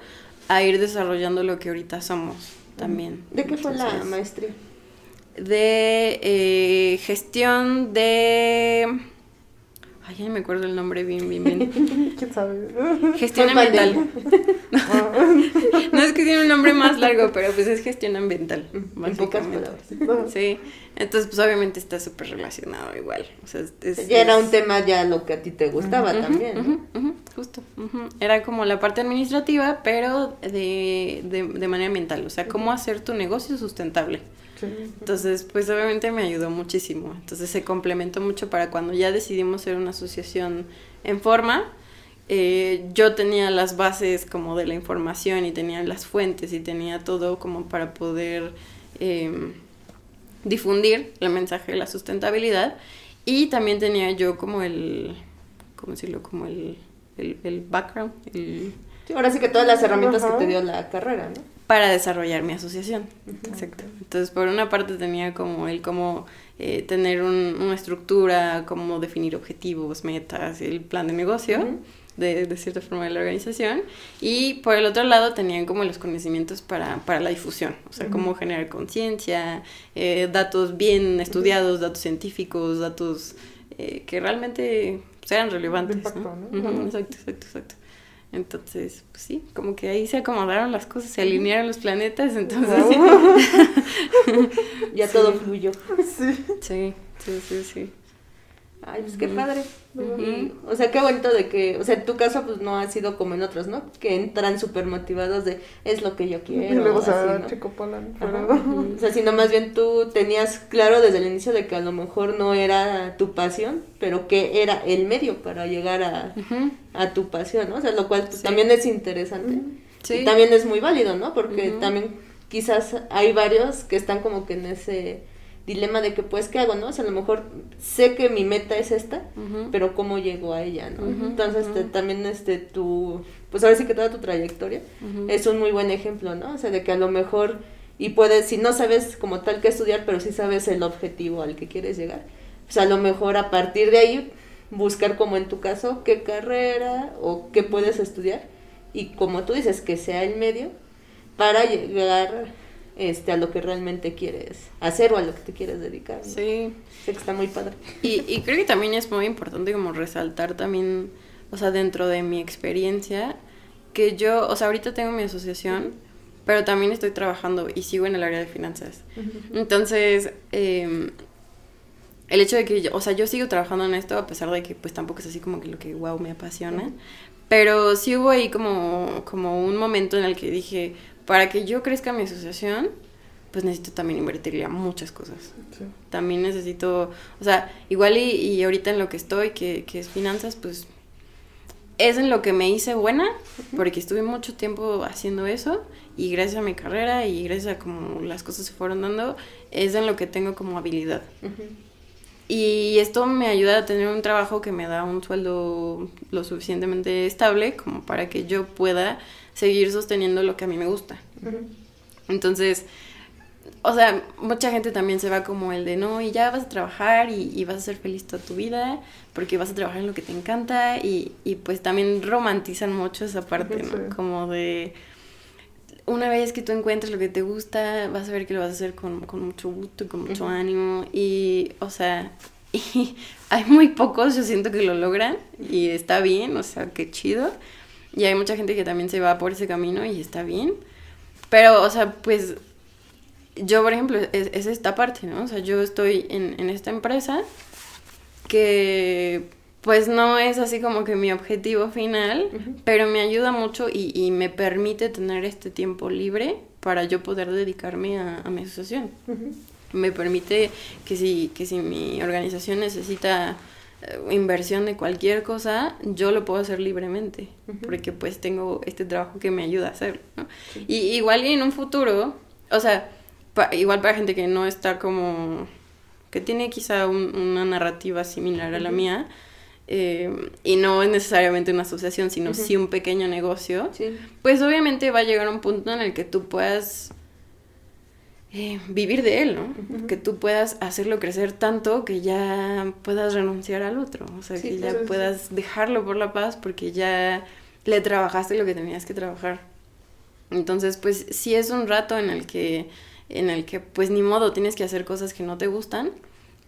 [SPEAKER 3] a ir desarrollando lo que ahorita somos también.
[SPEAKER 2] ¿De qué fue la maestría?
[SPEAKER 3] de eh, gestión de... Ay, ya me acuerdo el nombre bien, bien, bien. *laughs*
[SPEAKER 1] ¿Quién sabe?
[SPEAKER 3] Gestión ambiental. *laughs* *laughs* No es que tiene un nombre más largo, pero pues es gestión ambiental.
[SPEAKER 2] En pocas
[SPEAKER 3] básicamente.
[SPEAKER 2] palabras.
[SPEAKER 3] Sí, entonces pues obviamente está súper relacionado igual. O sea, es-
[SPEAKER 2] ya era
[SPEAKER 3] es-
[SPEAKER 2] un tema ya lo que a ti te gustaba también. ¿no?
[SPEAKER 3] ujú, ujú, justo. Era como la parte administrativa, pero de, de, de manera ambiental. O sea, cómo hacer tu negocio sustentable. Entonces, pues obviamente me ayudó muchísimo. Entonces se complementó mucho para cuando ya decidimos ser una asociación en forma. eh, yo tenía las bases como de la información y tenía las fuentes y tenía todo como para poder em, difundir el mensaje de la sustentabilidad. Y también tenía yo como el, ¿cómo decirlo? Como el, el, el background, el,
[SPEAKER 2] Sí, ahora sí que todas las herramientas
[SPEAKER 1] Ajá.
[SPEAKER 2] que te dio la carrera, ¿no?
[SPEAKER 3] Para desarrollar mi asociación. Exacto. Entonces, por una parte tenía como el cómo eh, tener un- una estructura, cómo definir objetivos, metas, el plan de negocio. De, de cierta forma de la organización y por el otro lado tenían como los conocimientos para, para la difusión, o sea, cómo generar conciencia, eh, datos bien estudiados, datos científicos, datos eh, que realmente sean relevantes.
[SPEAKER 1] impacto,
[SPEAKER 3] ¿no? exacto, exacto, exacto. Entonces, pues sí, como que ahí se acomodaron las cosas, se alinearon los planetas, entonces *laughs*
[SPEAKER 2] Ya todo fluyó.
[SPEAKER 1] Sí.
[SPEAKER 3] sí, sí, sí, sí.
[SPEAKER 2] Ay, pues qué padre. Y, o sea, qué bonito de que, o sea, en tu caso pues no ha sido como en otros, ¿no? Que entran súper motivados de es lo que yo quiero.
[SPEAKER 1] Y luego se
[SPEAKER 2] así,
[SPEAKER 1] va
[SPEAKER 2] ¿no?
[SPEAKER 1] Chico Polan.
[SPEAKER 2] Ajá.
[SPEAKER 1] pero- *laughs*
[SPEAKER 2] O sea, sino más bien tú tenías claro desde el inicio de que a lo mejor no era tu pasión, pero que era el medio para llegar a, a tu pasión, ¿no? O sea, lo cual pues,
[SPEAKER 3] Sí.
[SPEAKER 2] también es interesante.
[SPEAKER 3] Sí.
[SPEAKER 2] Y también es muy válido, ¿no? Porque también quizás hay varios que están como que en ese dilema de que pues qué hago, ¿no? O sea, a lo mejor sé que mi meta es esta, pero cómo llego a ella, ¿no? Entonces te- también este tu pues ahora sí que toda tu trayectoria es un muy buen ejemplo, ¿no? O sea, de que a lo mejor y puedes si no sabes como tal qué estudiar, pero sí sabes el objetivo al que quieres llegar. Pues a lo mejor a partir de ahí buscar como en tu caso qué carrera o qué puedes estudiar y como tú dices que sea el medio para llegar este a lo que realmente quieres hacer o a lo que te quieres dedicar. ¿no?
[SPEAKER 3] Sí.
[SPEAKER 2] Sé que está muy padre.
[SPEAKER 3] Y, y creo que también es muy importante como resaltar también, o sea, dentro de mi experiencia, que yo, o sea, ahorita tengo mi asociación, pero también estoy trabajando y sigo en el área de finanzas. Entonces, eh, el hecho de que, yo, o sea, yo sigo trabajando en esto a pesar de que pues tampoco es así como que lo que, wow, me apasiona. Pero sí hubo ahí como, como un momento en el que dije, para que yo crezca mi asociación, pues necesito también invertirle a muchas cosas
[SPEAKER 1] Sí.
[SPEAKER 3] también necesito, o sea, igual y, y ahorita en lo que estoy, que, que es finanzas, pues es en lo que me hice buena, porque estuve mucho tiempo haciendo eso y gracias a mi carrera y gracias a como las cosas se fueron dando, es en lo que tengo como habilidad.
[SPEAKER 2] Ujú.
[SPEAKER 3] Y esto me ayuda a tener un trabajo que me da un sueldo lo suficientemente estable como para que yo pueda seguir sosteniendo lo que a mí me gusta. Entonces, o sea, mucha gente también se va como el de no, y ya vas a trabajar y, y vas a ser feliz toda tu vida porque vas a trabajar en lo que te encanta y, y pues también romantizan mucho esa parte,
[SPEAKER 1] Sí.
[SPEAKER 3] ¿no? Como de una vez que tú encuentres lo que te gusta, vas a ver que lo vas a hacer con, con mucho gusto y con mucho ánimo y, o sea, *laughs* y hay muy pocos, yo siento que lo logran y está bien, o sea, qué chido. Y hay mucha gente que también se va por ese camino y está bien. Pero, o sea, pues yo, por ejemplo, es, esta parte, ¿no? O sea, yo estoy en, en esta empresa que pues no es así como que mi objetivo final, pero me ayuda mucho y, y, me permite tener este tiempo libre para yo poder dedicarme a, mi asociación. Me permite que si, que si mi organización necesita inversión de cualquier cosa, yo lo puedo hacer libremente, porque pues tengo este trabajo que me ayuda a hacerlo. Y igual en un futuro, o sea, igual para gente que no está como, que tiene quizá una narrativa similar a la mía, eh, y no es necesariamente una asociación, sino sí un pequeño negocio, pues obviamente va a llegar un punto en el que tú puedas eh, vivir de él, ¿no? Que tú puedas hacerlo crecer tanto que ya puedas renunciar al otro, o sea, que ya puedas dejarlo por la paz porque ya le trabajaste lo que tenías que trabajar. Entonces, pues sí es un rato en el que, en el que, pues ni modo, tienes que hacer cosas que no te gustan,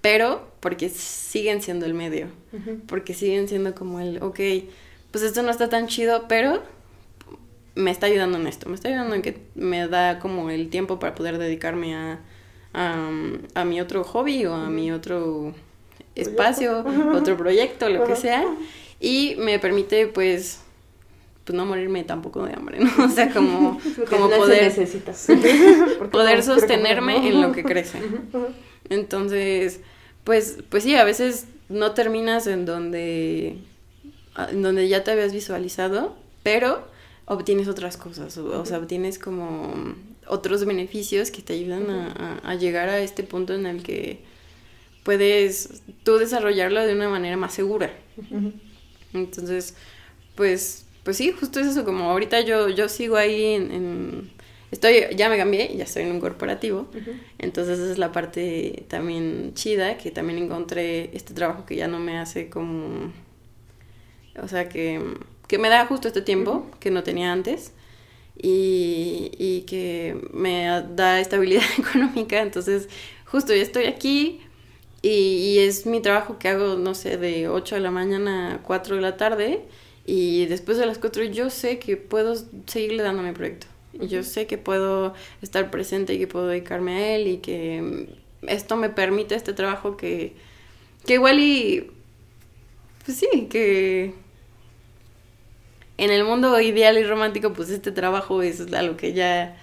[SPEAKER 3] pero porque siguen siendo el medio, porque siguen siendo como el, ok, pues esto no está tan chido, pero me está ayudando en esto, me está ayudando en que me da como el tiempo para poder dedicarme a, a, mi otro hobby o a mi otro espacio, otro proyecto, lo que sea, y me permite pues pues no morirme tampoco de hambre, ¿no? O sea, como, *laughs* como poder, *laughs* *laughs* poder sostenerme en lo que crece. Entonces, pues, pues sí, a veces no terminas en donde, en donde ya te habías visualizado, pero obtienes otras cosas, o, sea, obtienes como otros beneficios que te ayudan a, llegar a este punto en el que puedes tú desarrollarlo de una manera más segura. Entonces, pues, pues sí, justo es eso, como ahorita yo, yo sigo ahí en Estoy, ya me cambié, ya estoy en un corporativo, entonces esa es la parte también chida, que también encontré este trabajo que ya no me hace como, o sea, que, que me da justo este tiempo que no tenía antes y, y que me da estabilidad *laughs* económica, entonces justo ya estoy aquí y, y, es mi trabajo que hago, no sé, de 8 de la mañana a 4 de la tarde y después de las 4 yo sé que puedo seguirle dando mi proyecto. Y yo sé que puedo estar presente y que puedo dedicarme a él y que esto me permite este trabajo que, que igual y... Pues sí, que en el mundo ideal y romántico, pues este trabajo es a lo que ya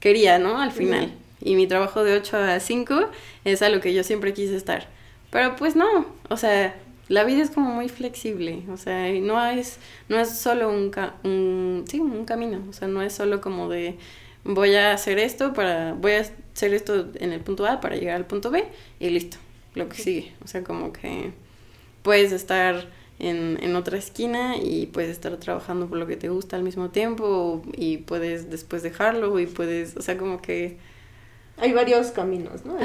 [SPEAKER 3] quería, ¿no? Al final. Y mi trabajo de 8 a 5 es a lo que yo siempre quise estar. Pero pues no, o sea, la vida es como muy flexible, o sea, no es, no es solo un, un, sí, un camino, o sea, no es solo como de voy a hacer esto para, voy a hacer esto en el punto A para llegar al punto B y listo, lo que sigue, o sea, como que puedes estar en, en otra esquina y puedes estar trabajando por lo que te gusta al mismo tiempo y puedes después dejarlo y puedes, o sea, como que
[SPEAKER 2] hay varios caminos, ¿no?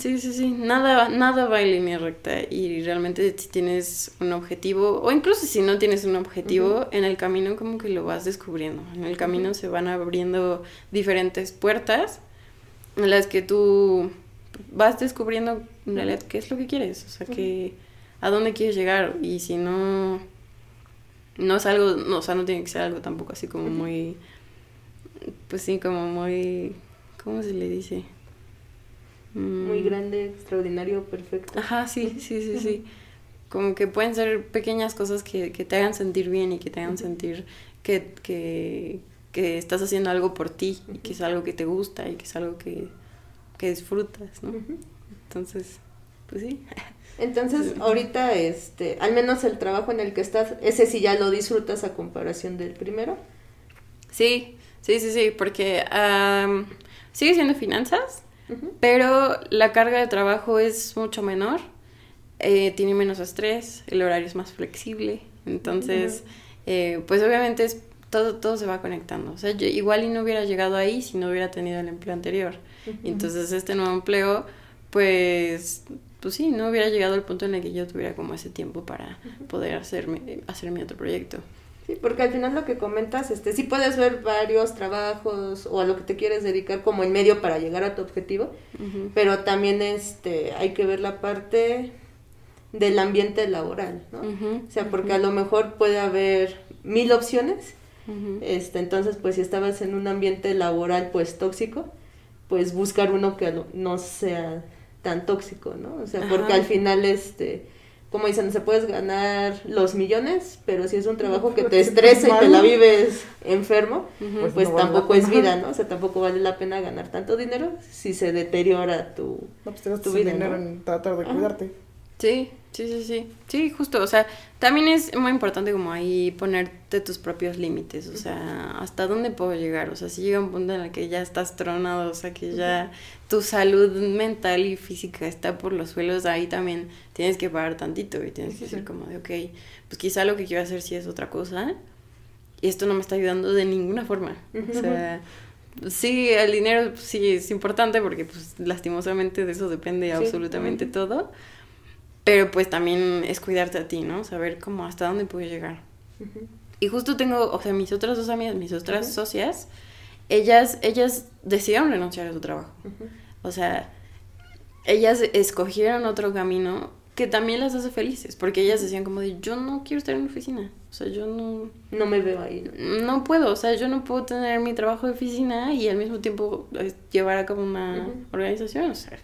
[SPEAKER 3] sí, sí, sí. Nada, nada va en línea recta. Y realmente si tienes un objetivo, o incluso si no tienes un objetivo, en el camino como que lo vas descubriendo. En el camino se van abriendo diferentes puertas en las que tú vas descubriendo en realidad qué es lo que quieres. O sea, que a dónde quieres llegar. Y si no, no es algo, no, o sea, no tiene que ser algo tampoco así como muy, pues sí, como muy ¿Cómo se le dice?
[SPEAKER 2] Muy mm. grande, extraordinario, perfecto.
[SPEAKER 3] Ajá, sí, sí, sí, sí. *laughs* Como que pueden ser pequeñas cosas que, te hagan sentir bien y que te hagan sentir que, que, estás haciendo algo por ti y que es algo que te gusta y que es algo que, disfrutas, ¿no? Entonces, pues sí. *laughs*
[SPEAKER 2] Entonces, ahorita, este, al menos el trabajo en el que estás, ese sí ya lo disfrutas a comparación del primero.
[SPEAKER 3] Sí, sí, sí, sí, porque sigue siendo finanzas, pero la carga de trabajo es mucho menor, eh, tiene menos estrés, el horario es más flexible, entonces, eh, pues obviamente es, todo, todo se va conectando. O sea, yo igual y no hubiera llegado ahí si no hubiera tenido el empleo anterior. Entonces, este nuevo empleo, pues, pues sí, no hubiera llegado al punto en el que yo tuviera como ese tiempo para poder hacerme, hacer mi otro proyecto.
[SPEAKER 2] Sí, porque al final lo que comentas, este, sí puedes ver varios trabajos o a lo que te quieres dedicar como el medio para llegar a tu objetivo, pero también este, hay que ver la parte del ambiente laboral, ¿no? O sea, porque a lo mejor puede haber mil opciones, este, entonces pues si estabas en un ambiente laboral pues tóxico, pues buscar uno que no sea tan tóxico, ¿no? O sea, porque
[SPEAKER 3] Ajá.
[SPEAKER 2] al final este como dicen, se puedes ganar los millones, pero si es un trabajo que te estresa y te la vives enfermo.
[SPEAKER 1] Pues
[SPEAKER 2] pues
[SPEAKER 1] no vale la
[SPEAKER 2] tampoco es vida, ¿no? O sea, tampoco vale la pena ganar tanto dinero si se deteriora tu...
[SPEAKER 1] No, pues te
[SPEAKER 2] Tu vida,
[SPEAKER 1] dinero
[SPEAKER 2] ¿no?
[SPEAKER 1] en tratar de
[SPEAKER 2] Ajá.
[SPEAKER 1] cuidarte.
[SPEAKER 3] Sí, sí, sí, sí. Sí, justo. O sea, también es muy importante como ahí ponerte tus propios límites. O sea, hasta dónde puedo llegar. O sea, si llega un punto en el que ya estás tronado, o sea, que ya tu salud mental y física está por los suelos, ahí también tienes que parar tantito y tienes que decir como de, ok, pues quizá lo que quiero hacer sí es otra cosa. Y esto no me está ayudando de ninguna forma. O sea, sí, el dinero pues, sí es importante porque pues lastimosamente de eso depende
[SPEAKER 2] Sí.
[SPEAKER 3] absolutamente todo. Pero pues también es cuidarte a ti, ¿no? Saber cómo hasta dónde puedes llegar. Y justo tengo, o sea, mis otras dos amigas, mis otras
[SPEAKER 2] Ujú.
[SPEAKER 3] socias, ellas, ellas decidieron renunciar a su trabajo. O sea, ellas escogieron otro camino que también las hace felices, porque ellas decían como de, yo no quiero estar en una oficina, o sea, yo no,
[SPEAKER 2] No me veo ahí, ¿no?
[SPEAKER 3] no puedo, o sea, yo no puedo tener mi trabajo de oficina y al mismo tiempo eh, llevar a cabo una organización, o sea,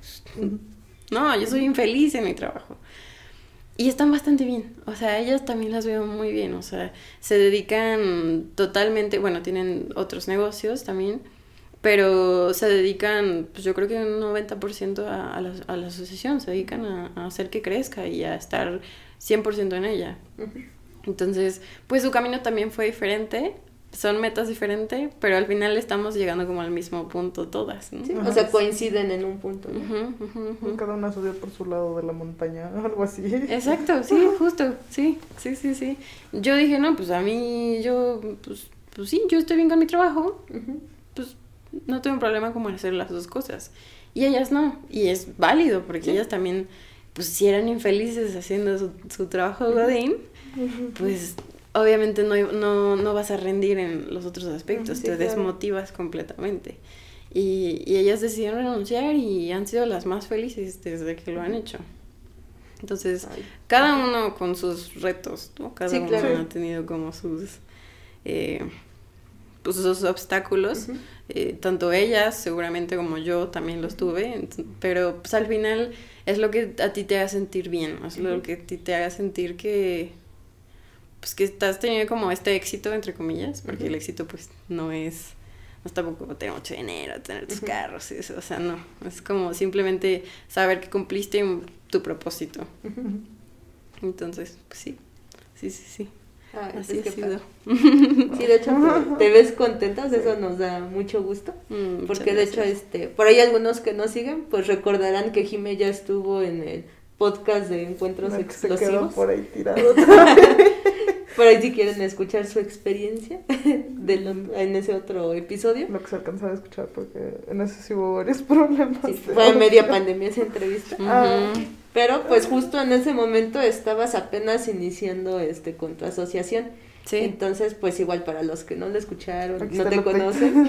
[SPEAKER 3] no, yo soy infeliz en mi trabajo. Y están bastante bien, o sea, ellas también las veo muy bien, o sea, se dedican totalmente, bueno, tienen otros negocios también, pero se dedican, pues yo creo que un 90% a, a, la, a la asociación, se dedican a, a hacer que crezca y a estar 100% en ella. Entonces, pues su camino también fue diferente, son metas diferentes, pero al final estamos llegando como al mismo punto todas, ¿no?
[SPEAKER 2] Sí. O sea, coinciden en un punto, ¿no?
[SPEAKER 3] Ujú, ujú, ujú.
[SPEAKER 1] Cada una subió por su lado de la montaña, *laughs* algo así.
[SPEAKER 3] Exacto, sí, justo, sí, sí, sí, sí. Yo dije, no, pues a mí, yo, pues, pues sí, yo estoy bien con mi trabajo, pues no tengo problema como en hacer las dos cosas. Y ellas no, y es válido, porque ellas también, pues si eran infelices haciendo su, su trabajo de Godín, pues obviamente no, no, no vas a rendir en los otros aspectos,
[SPEAKER 2] Sí,
[SPEAKER 3] te
[SPEAKER 2] claro.
[SPEAKER 3] desmotivas completamente. Y, y ellas decidieron renunciar y han sido las más felices desde que lo han hecho. Entonces,
[SPEAKER 2] Ay.
[SPEAKER 3] cada uno con sus retos, ¿no? Cada
[SPEAKER 2] Sí,
[SPEAKER 3] uno
[SPEAKER 2] claro.
[SPEAKER 3] ha tenido como sus, eh, pues sus obstáculos. Eh, tanto ellas, seguramente como yo, también los tuve. Pero pues al final es lo que a ti te haga sentir bien, es lo que a ti te haga sentir que pues que estás teniendo como este éxito entre comillas, porque el éxito pues no es no es tampoco tener mucho dinero, tener tus carros, y eso, o sea, no, es como simplemente saber que cumpliste un- tu propósito. Entonces, pues sí. Sí, sí, sí.
[SPEAKER 2] Ay,
[SPEAKER 3] Así
[SPEAKER 2] pues
[SPEAKER 3] ha sido.
[SPEAKER 2] Sí, de hecho, te, *laughs* te ves contentas, eso nos da mucho gusto.
[SPEAKER 3] Mm,
[SPEAKER 2] Porque de hecho, este, por ahí algunos que nos siguen, pues recordarán que Jime ya estuvo en el podcast de Encuentros
[SPEAKER 1] No, que se quedó
[SPEAKER 2] Explosivos.
[SPEAKER 1] por ahí tirado. *laughs*
[SPEAKER 2] Por ahí si quieren escuchar su experiencia *laughs* de lo- en ese otro episodio.
[SPEAKER 1] Lo que se alcanzaba a escuchar, porque en ese sí hubo varios *laughs* problemas.
[SPEAKER 2] Sí, fue a media *laughs* pandemia esa entrevista.
[SPEAKER 3] Ujú.
[SPEAKER 2] Pero pues justo en ese momento estabas apenas iniciando este con tu asociación.
[SPEAKER 3] Sí.
[SPEAKER 2] Entonces, pues igual para los que no lo escucharon,
[SPEAKER 1] Aquí
[SPEAKER 2] no te conocen,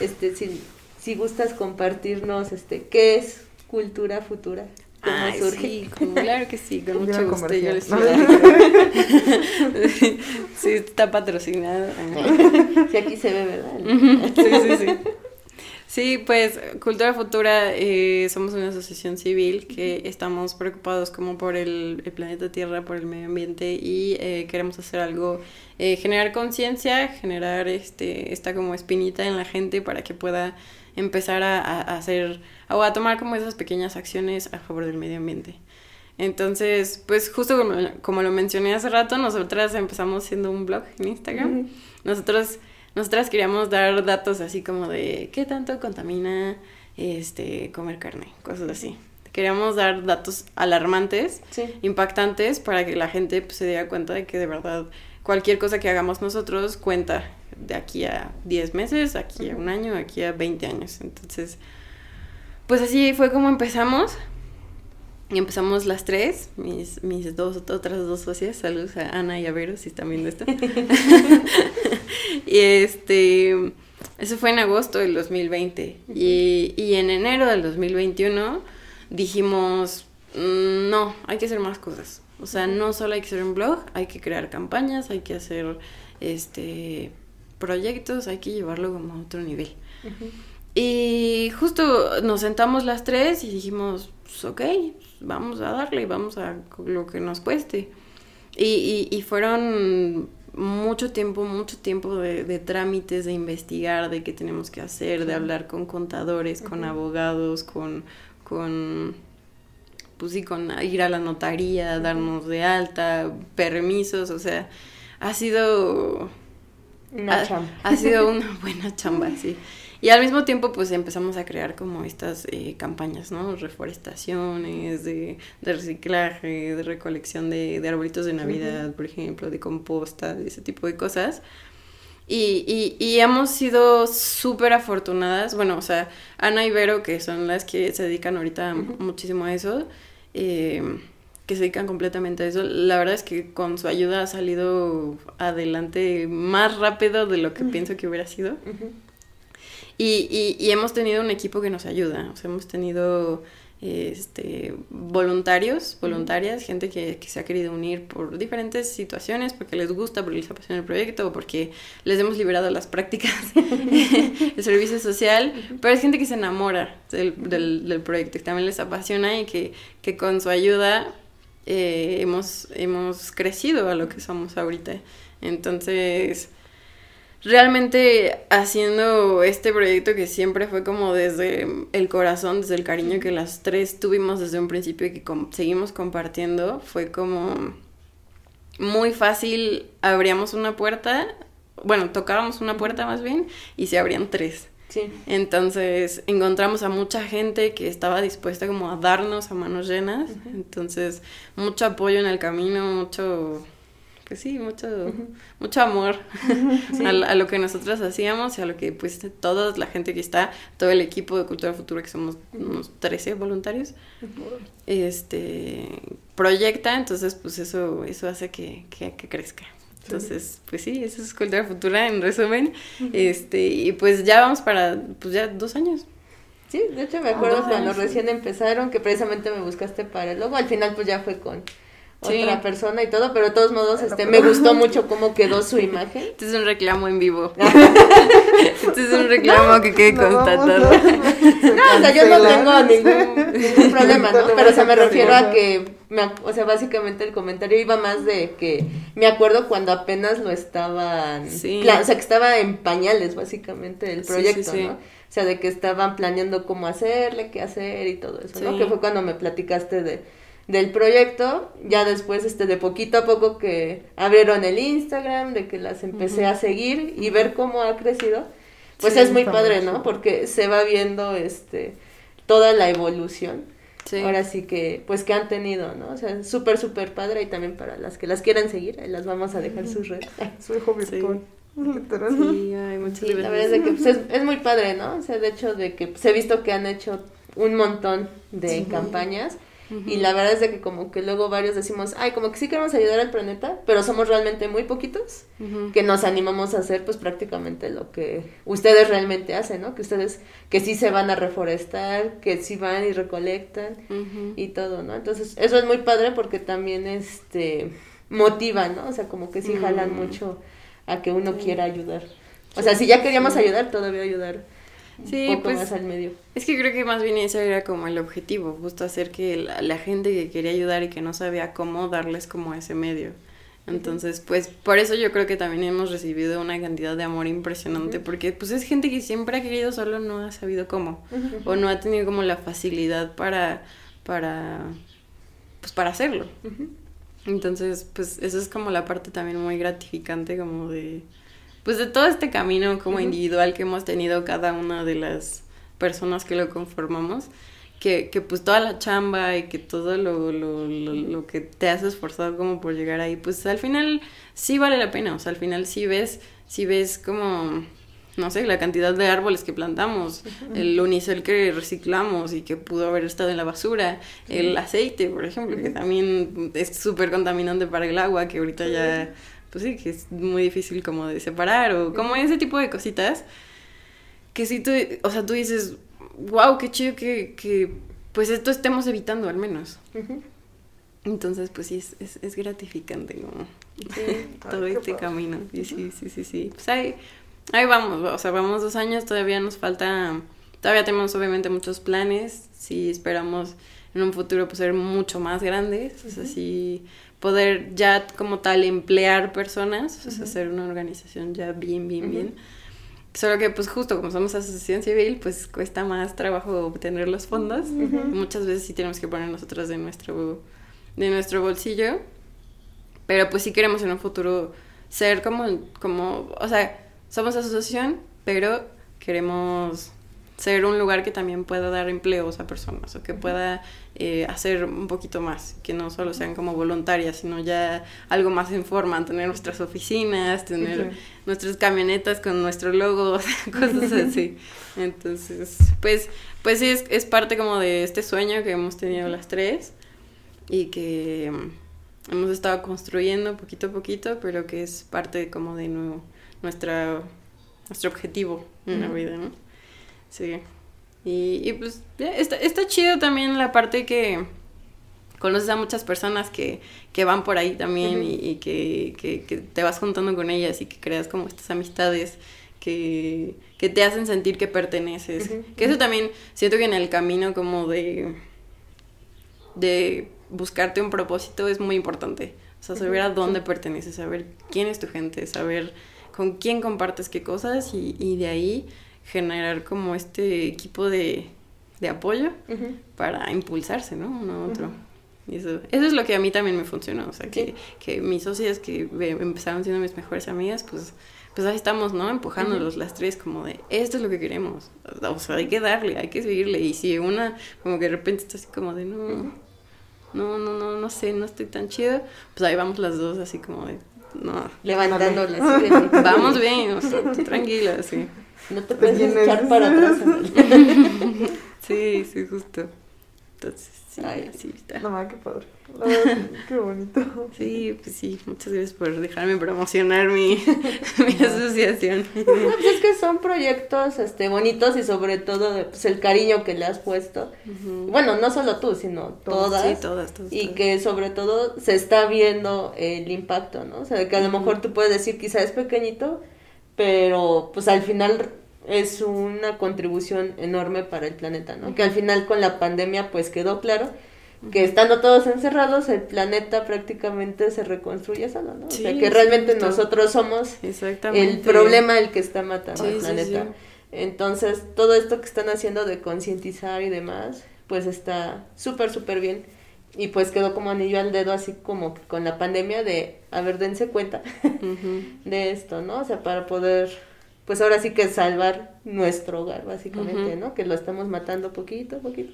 [SPEAKER 2] este si, si gustas compartirnos este qué es cultura futura, cómo
[SPEAKER 3] Ay,
[SPEAKER 2] surge.
[SPEAKER 3] sí, como- claro que sí, con *laughs* mucho gusto. Yo les
[SPEAKER 1] comercial. *laughs*
[SPEAKER 3] Sí, está patrocinado.
[SPEAKER 2] Si *laughs* aquí se ve, ¿verdad?
[SPEAKER 3] Sí, sí, sí. Sí, pues Cultura Futura eh, somos una asociación civil que estamos preocupados como por el, el planeta Tierra, por el medio ambiente y eh, queremos hacer algo, eh, generar conciencia, generar este esta como espinita en la gente para que pueda empezar a, a- a hacer o a tomar como esas pequeñas acciones a favor del medio ambiente. Entonces, pues justo como, como lo mencioné hace rato, nosotras empezamos siendo un blog en Instagram.
[SPEAKER 1] Ujú.
[SPEAKER 3] Nosotros, nosotras queríamos dar datos así como de qué tanto contamina este comer carne, cosas así. Queríamos dar datos alarmantes,
[SPEAKER 2] Sí.
[SPEAKER 3] impactantes, para que la gente pues, se diera cuenta de que de verdad cualquier cosa que hagamos nosotros cuenta de aquí a 10 meses, aquí a un año, aquí a 20 años. Entonces, pues así fue como empezamos. Y empezamos las tres, mis, mis dos, otras dos socias, saludos a Ana y a Vero si están viendo esto. *laughs* *laughs* y este, eso fue en agosto del 2020. y, y en enero del 2021 dijimos, mm, no, hay que hacer más cosas. O sea, no solo hay que hacer un blog, hay que crear campañas, hay que hacer este proyectos, hay que llevarlo como a otro nivel. Y justo nos sentamos las tres y dijimos, pues, ok, vamos a darle, vamos a lo que nos cueste. Y, y, fueron mucho tiempo, mucho tiempo de, trámites, de investigar, de qué tenemos que hacer, de hablar con contadores, con abogados, con, con, pues sí, con ir a la notaría, darnos de alta, permisos, o sea, ha sido...
[SPEAKER 2] Una chamba.
[SPEAKER 3] Ha sido *laughs* una buena chamba, sí. Y al mismo tiempo, pues empezamos a crear como estas eh, campañas, ¿no? Reforestaciones, de, de reciclaje, de recolección de, de arbolitos de Navidad, por ejemplo, de composta, de ese tipo de cosas. Y, y, y hemos sido súper afortunadas. Bueno, o sea, Ana y Vero, que son las que se dedican ahorita muchísimo a eso, eh, que se dedican completamente a eso, la verdad es que con su ayuda ha salido adelante más rápido de lo que pienso que hubiera sido. Y, y, hemos tenido un equipo que nos ayuda, o sea, hemos tenido este, voluntarios, voluntarias, gente que, que, se ha querido unir por diferentes situaciones, porque les gusta, porque les apasiona el proyecto, o porque les hemos liberado las prácticas *laughs* del servicio social, pero es gente que se enamora del, del, del proyecto, que también les apasiona y que, que con su ayuda eh, hemos, hemos crecido a lo que somos ahorita. Entonces, realmente haciendo este proyecto que siempre fue como desde el corazón, desde el cariño que las tres tuvimos desde un principio y que seguimos compartiendo, fue como muy fácil, abríamos una puerta, bueno, tocábamos una puerta más bien y se abrían tres.
[SPEAKER 2] Sí.
[SPEAKER 3] Entonces encontramos a mucha gente que estaba dispuesta como a darnos a manos llenas. Entonces, mucho apoyo en el camino, mucho pues sí, mucho, mucho amor *laughs* a, lo que nosotros hacíamos y a lo que pues toda la gente que está, todo el equipo de Cultura Futura, que somos unos 13 voluntarios, este proyecta, entonces pues eso, eso hace que, que, crezca. Entonces, pues sí, eso es Cultura Futura en resumen. Este, y pues ya vamos para, pues ya dos años.
[SPEAKER 2] Sí, de hecho me acuerdo cuando recién empezaron, que precisamente me buscaste para el logo, al final pues ya fue con otra persona y todo, pero de todos modos este me gustó mucho cómo quedó su imagen. *laughs*
[SPEAKER 3] Este es un reclamo en vivo. *laughs* este es un reclamo que quede constatado.
[SPEAKER 2] No, o sea, yo no tengo ningún, problema, ¿no? Pero o sea, me refiero a que me, o sea, básicamente el comentario iba más de que me acuerdo cuando apenas lo estaban, sí. o sea, que estaba en pañales básicamente el proyecto, ¿no? O sea, de que estaban planeando cómo hacerle, qué hacer y todo eso, ¿no? Que fue cuando me platicaste de del proyecto, ya después este de poquito a poco que abrieron el Instagram, de que las empecé a seguir y ver cómo ha crecido, pues es muy padre, ¿no? Porque se va viendo este toda la evolución. Ahora sí que, pues que han tenido, ¿no? O sea, súper, súper padre y también para las que las quieran seguir, las vamos a dejar sus redes. *laughs*
[SPEAKER 1] Su hijo virtual. *laughs*
[SPEAKER 3] Sí, ay, muchas
[SPEAKER 2] sí, la verdad es que pues, es, *laughs* es, muy padre, ¿no? O sea, de hecho de que pues, he visto que han hecho un montón de campañas y la verdad es de que como que luego varios decimos, ay, como que sí queremos ayudar al planeta, pero somos realmente muy poquitos que nos animamos a hacer pues prácticamente lo que ustedes realmente hacen, ¿no? Que ustedes que sí se van a reforestar, que sí van y recolectan y todo, ¿no? Entonces, eso es muy padre porque también este motiva, ¿no? O sea, como que sí jalan mucho a que uno quiera ayudar. O sea, si ya queríamos ayudar, todavía ayudar sí, pues, al medio.
[SPEAKER 3] Es que creo que más bien ese era como el objetivo, justo hacer que la, gente que quería ayudar y que no sabía cómo darles como ese medio. Entonces, pues por eso yo creo que también hemos recibido una cantidad de amor impresionante, porque pues es gente que siempre ha querido, solo no ha sabido cómo, o no ha tenido como la facilidad para, para, pues para hacerlo. Entonces, pues eso es como la parte también muy gratificante como de, pues de todo este camino como individual que hemos tenido cada una de las personas que lo conformamos, que, que pues toda la chamba y que todo lo, lo, lo, que te has esforzado como por llegar ahí, pues al final sí vale la pena, o sea, al final sí ves, sí ves como, no sé, la cantidad de árboles que plantamos, el unicel que reciclamos y que pudo haber estado en la basura, el aceite, por ejemplo, que también es súper contaminante para el agua, que ahorita ya pues sí, que es muy difícil como de separar o como ese tipo de cositas que si tú, o sea, tú dices, wow, qué chido que, que pues esto estemos evitando al menos.
[SPEAKER 2] Ujú.
[SPEAKER 3] Entonces, pues sí, es, es, es gratificante como
[SPEAKER 2] Sí. *laughs*
[SPEAKER 3] todo este camino. Y sí, sí, sí, sí. Pues ahí, ahí vamos, o sea, vamos dos años, todavía nos falta, todavía tenemos obviamente muchos planes, sí esperamos en un futuro pues ser mucho más grandes, o sea, sí poder ya como tal emplear personas, o sea, ser una organización ya bien, bien,
[SPEAKER 2] Ujú.
[SPEAKER 3] bien. Solo que pues justo como somos asociación civil, pues cuesta más trabajo obtener los fondos.
[SPEAKER 2] Ujú.
[SPEAKER 3] Muchas veces sí tenemos que poner nosotros de nuestro, de nuestro bolsillo. Pero pues sí queremos en un futuro ser como, como, o sea, somos asociación, pero queremos ser un lugar que también pueda dar empleos a personas o que pueda eh, hacer un poquito más, que no solo sean como voluntarias, sino ya algo más en forma, tener nuestras oficinas, tener nuestras camionetas con nuestro logo, *laughs* cosas *laughs* así. Entonces, pues, pues sí, es, es parte como de este sueño que hemos tenido las tres y que mm, hemos estado construyendo poquito a poquito, pero que es parte como de nu- nuestra, nuestro objetivo en la vida, ¿no? Sí. Y, y pues está, está chido también la parte que conoces a muchas personas que, que van por ahí también y, y que, que, que te vas juntando con ellas y que creas como estas amistades que, que te hacen sentir que perteneces. Que eso también siento que en el camino como de, de buscarte un propósito es muy importante. O sea, saber a dónde perteneces, saber quién es tu gente, saber con quién compartes qué cosas y, y de ahí generar como este equipo de, de apoyo
[SPEAKER 2] Ujú.
[SPEAKER 3] para impulsarse, ¿no? Uno a otro.
[SPEAKER 1] Ujú.
[SPEAKER 3] Y eso, eso es lo que a mí también me funcionó. O sea, que, que mis socias que empezaron siendo mis mejores amigas, pues, pues ahí estamos, ¿no? Empujándolos las tres como de, esto es lo que queremos. O sea, hay que darle, hay que seguirle. Y si una como que de repente está así como de, no,
[SPEAKER 2] Ujú.
[SPEAKER 3] no, no, no, no sé, no estoy tan chido, pues ahí vamos las dos así como de, no,
[SPEAKER 2] Levantándolas. *laughs*
[SPEAKER 3] vamos bien, o sea, tú tranquila, sí.
[SPEAKER 2] No te puedes echar para atrás. *laughs*
[SPEAKER 3] Sí, sí, justo. Entonces, sí,
[SPEAKER 2] Ay.
[SPEAKER 3] así está.
[SPEAKER 1] No, qué padre. La verdad, qué bonito.
[SPEAKER 3] Sí, pues sí, muchas gracias por dejarme promocionar mi, *laughs* mi asociación. *laughs*
[SPEAKER 2] Pues es que son proyectos este, bonitos y sobre todo de, pues, el cariño que le has puesto.
[SPEAKER 3] Ujú.
[SPEAKER 2] Bueno, no solo tú, sino todas.
[SPEAKER 3] Sí, todas, todas.
[SPEAKER 2] Y
[SPEAKER 3] todas.
[SPEAKER 2] que sobre todo se está viendo el impacto, ¿no? O sea, que a lo mejor tú puedes decir quizá es pequeñito, pero pues al final es una contribución enorme para el planeta, ¿no? Que al final con la pandemia pues quedó claro que estando todos encerrados el planeta prácticamente se reconstruye solo, ¿no? O sea, que realmente
[SPEAKER 3] justo.
[SPEAKER 2] nosotros somos el problema el que está matando
[SPEAKER 3] Sí,
[SPEAKER 2] al planeta.
[SPEAKER 3] sí.
[SPEAKER 2] Entonces, todo esto que están haciendo de concientizar y demás, pues está súper, súper bien. Y pues quedó como anillo al dedo, así como que con la pandemia de, a ver, dense cuenta *laughs* de esto, ¿no? O sea, para poder, pues ahora sí que salvar nuestro hogar, básicamente. ¿no? Que lo estamos matando poquito a poquito.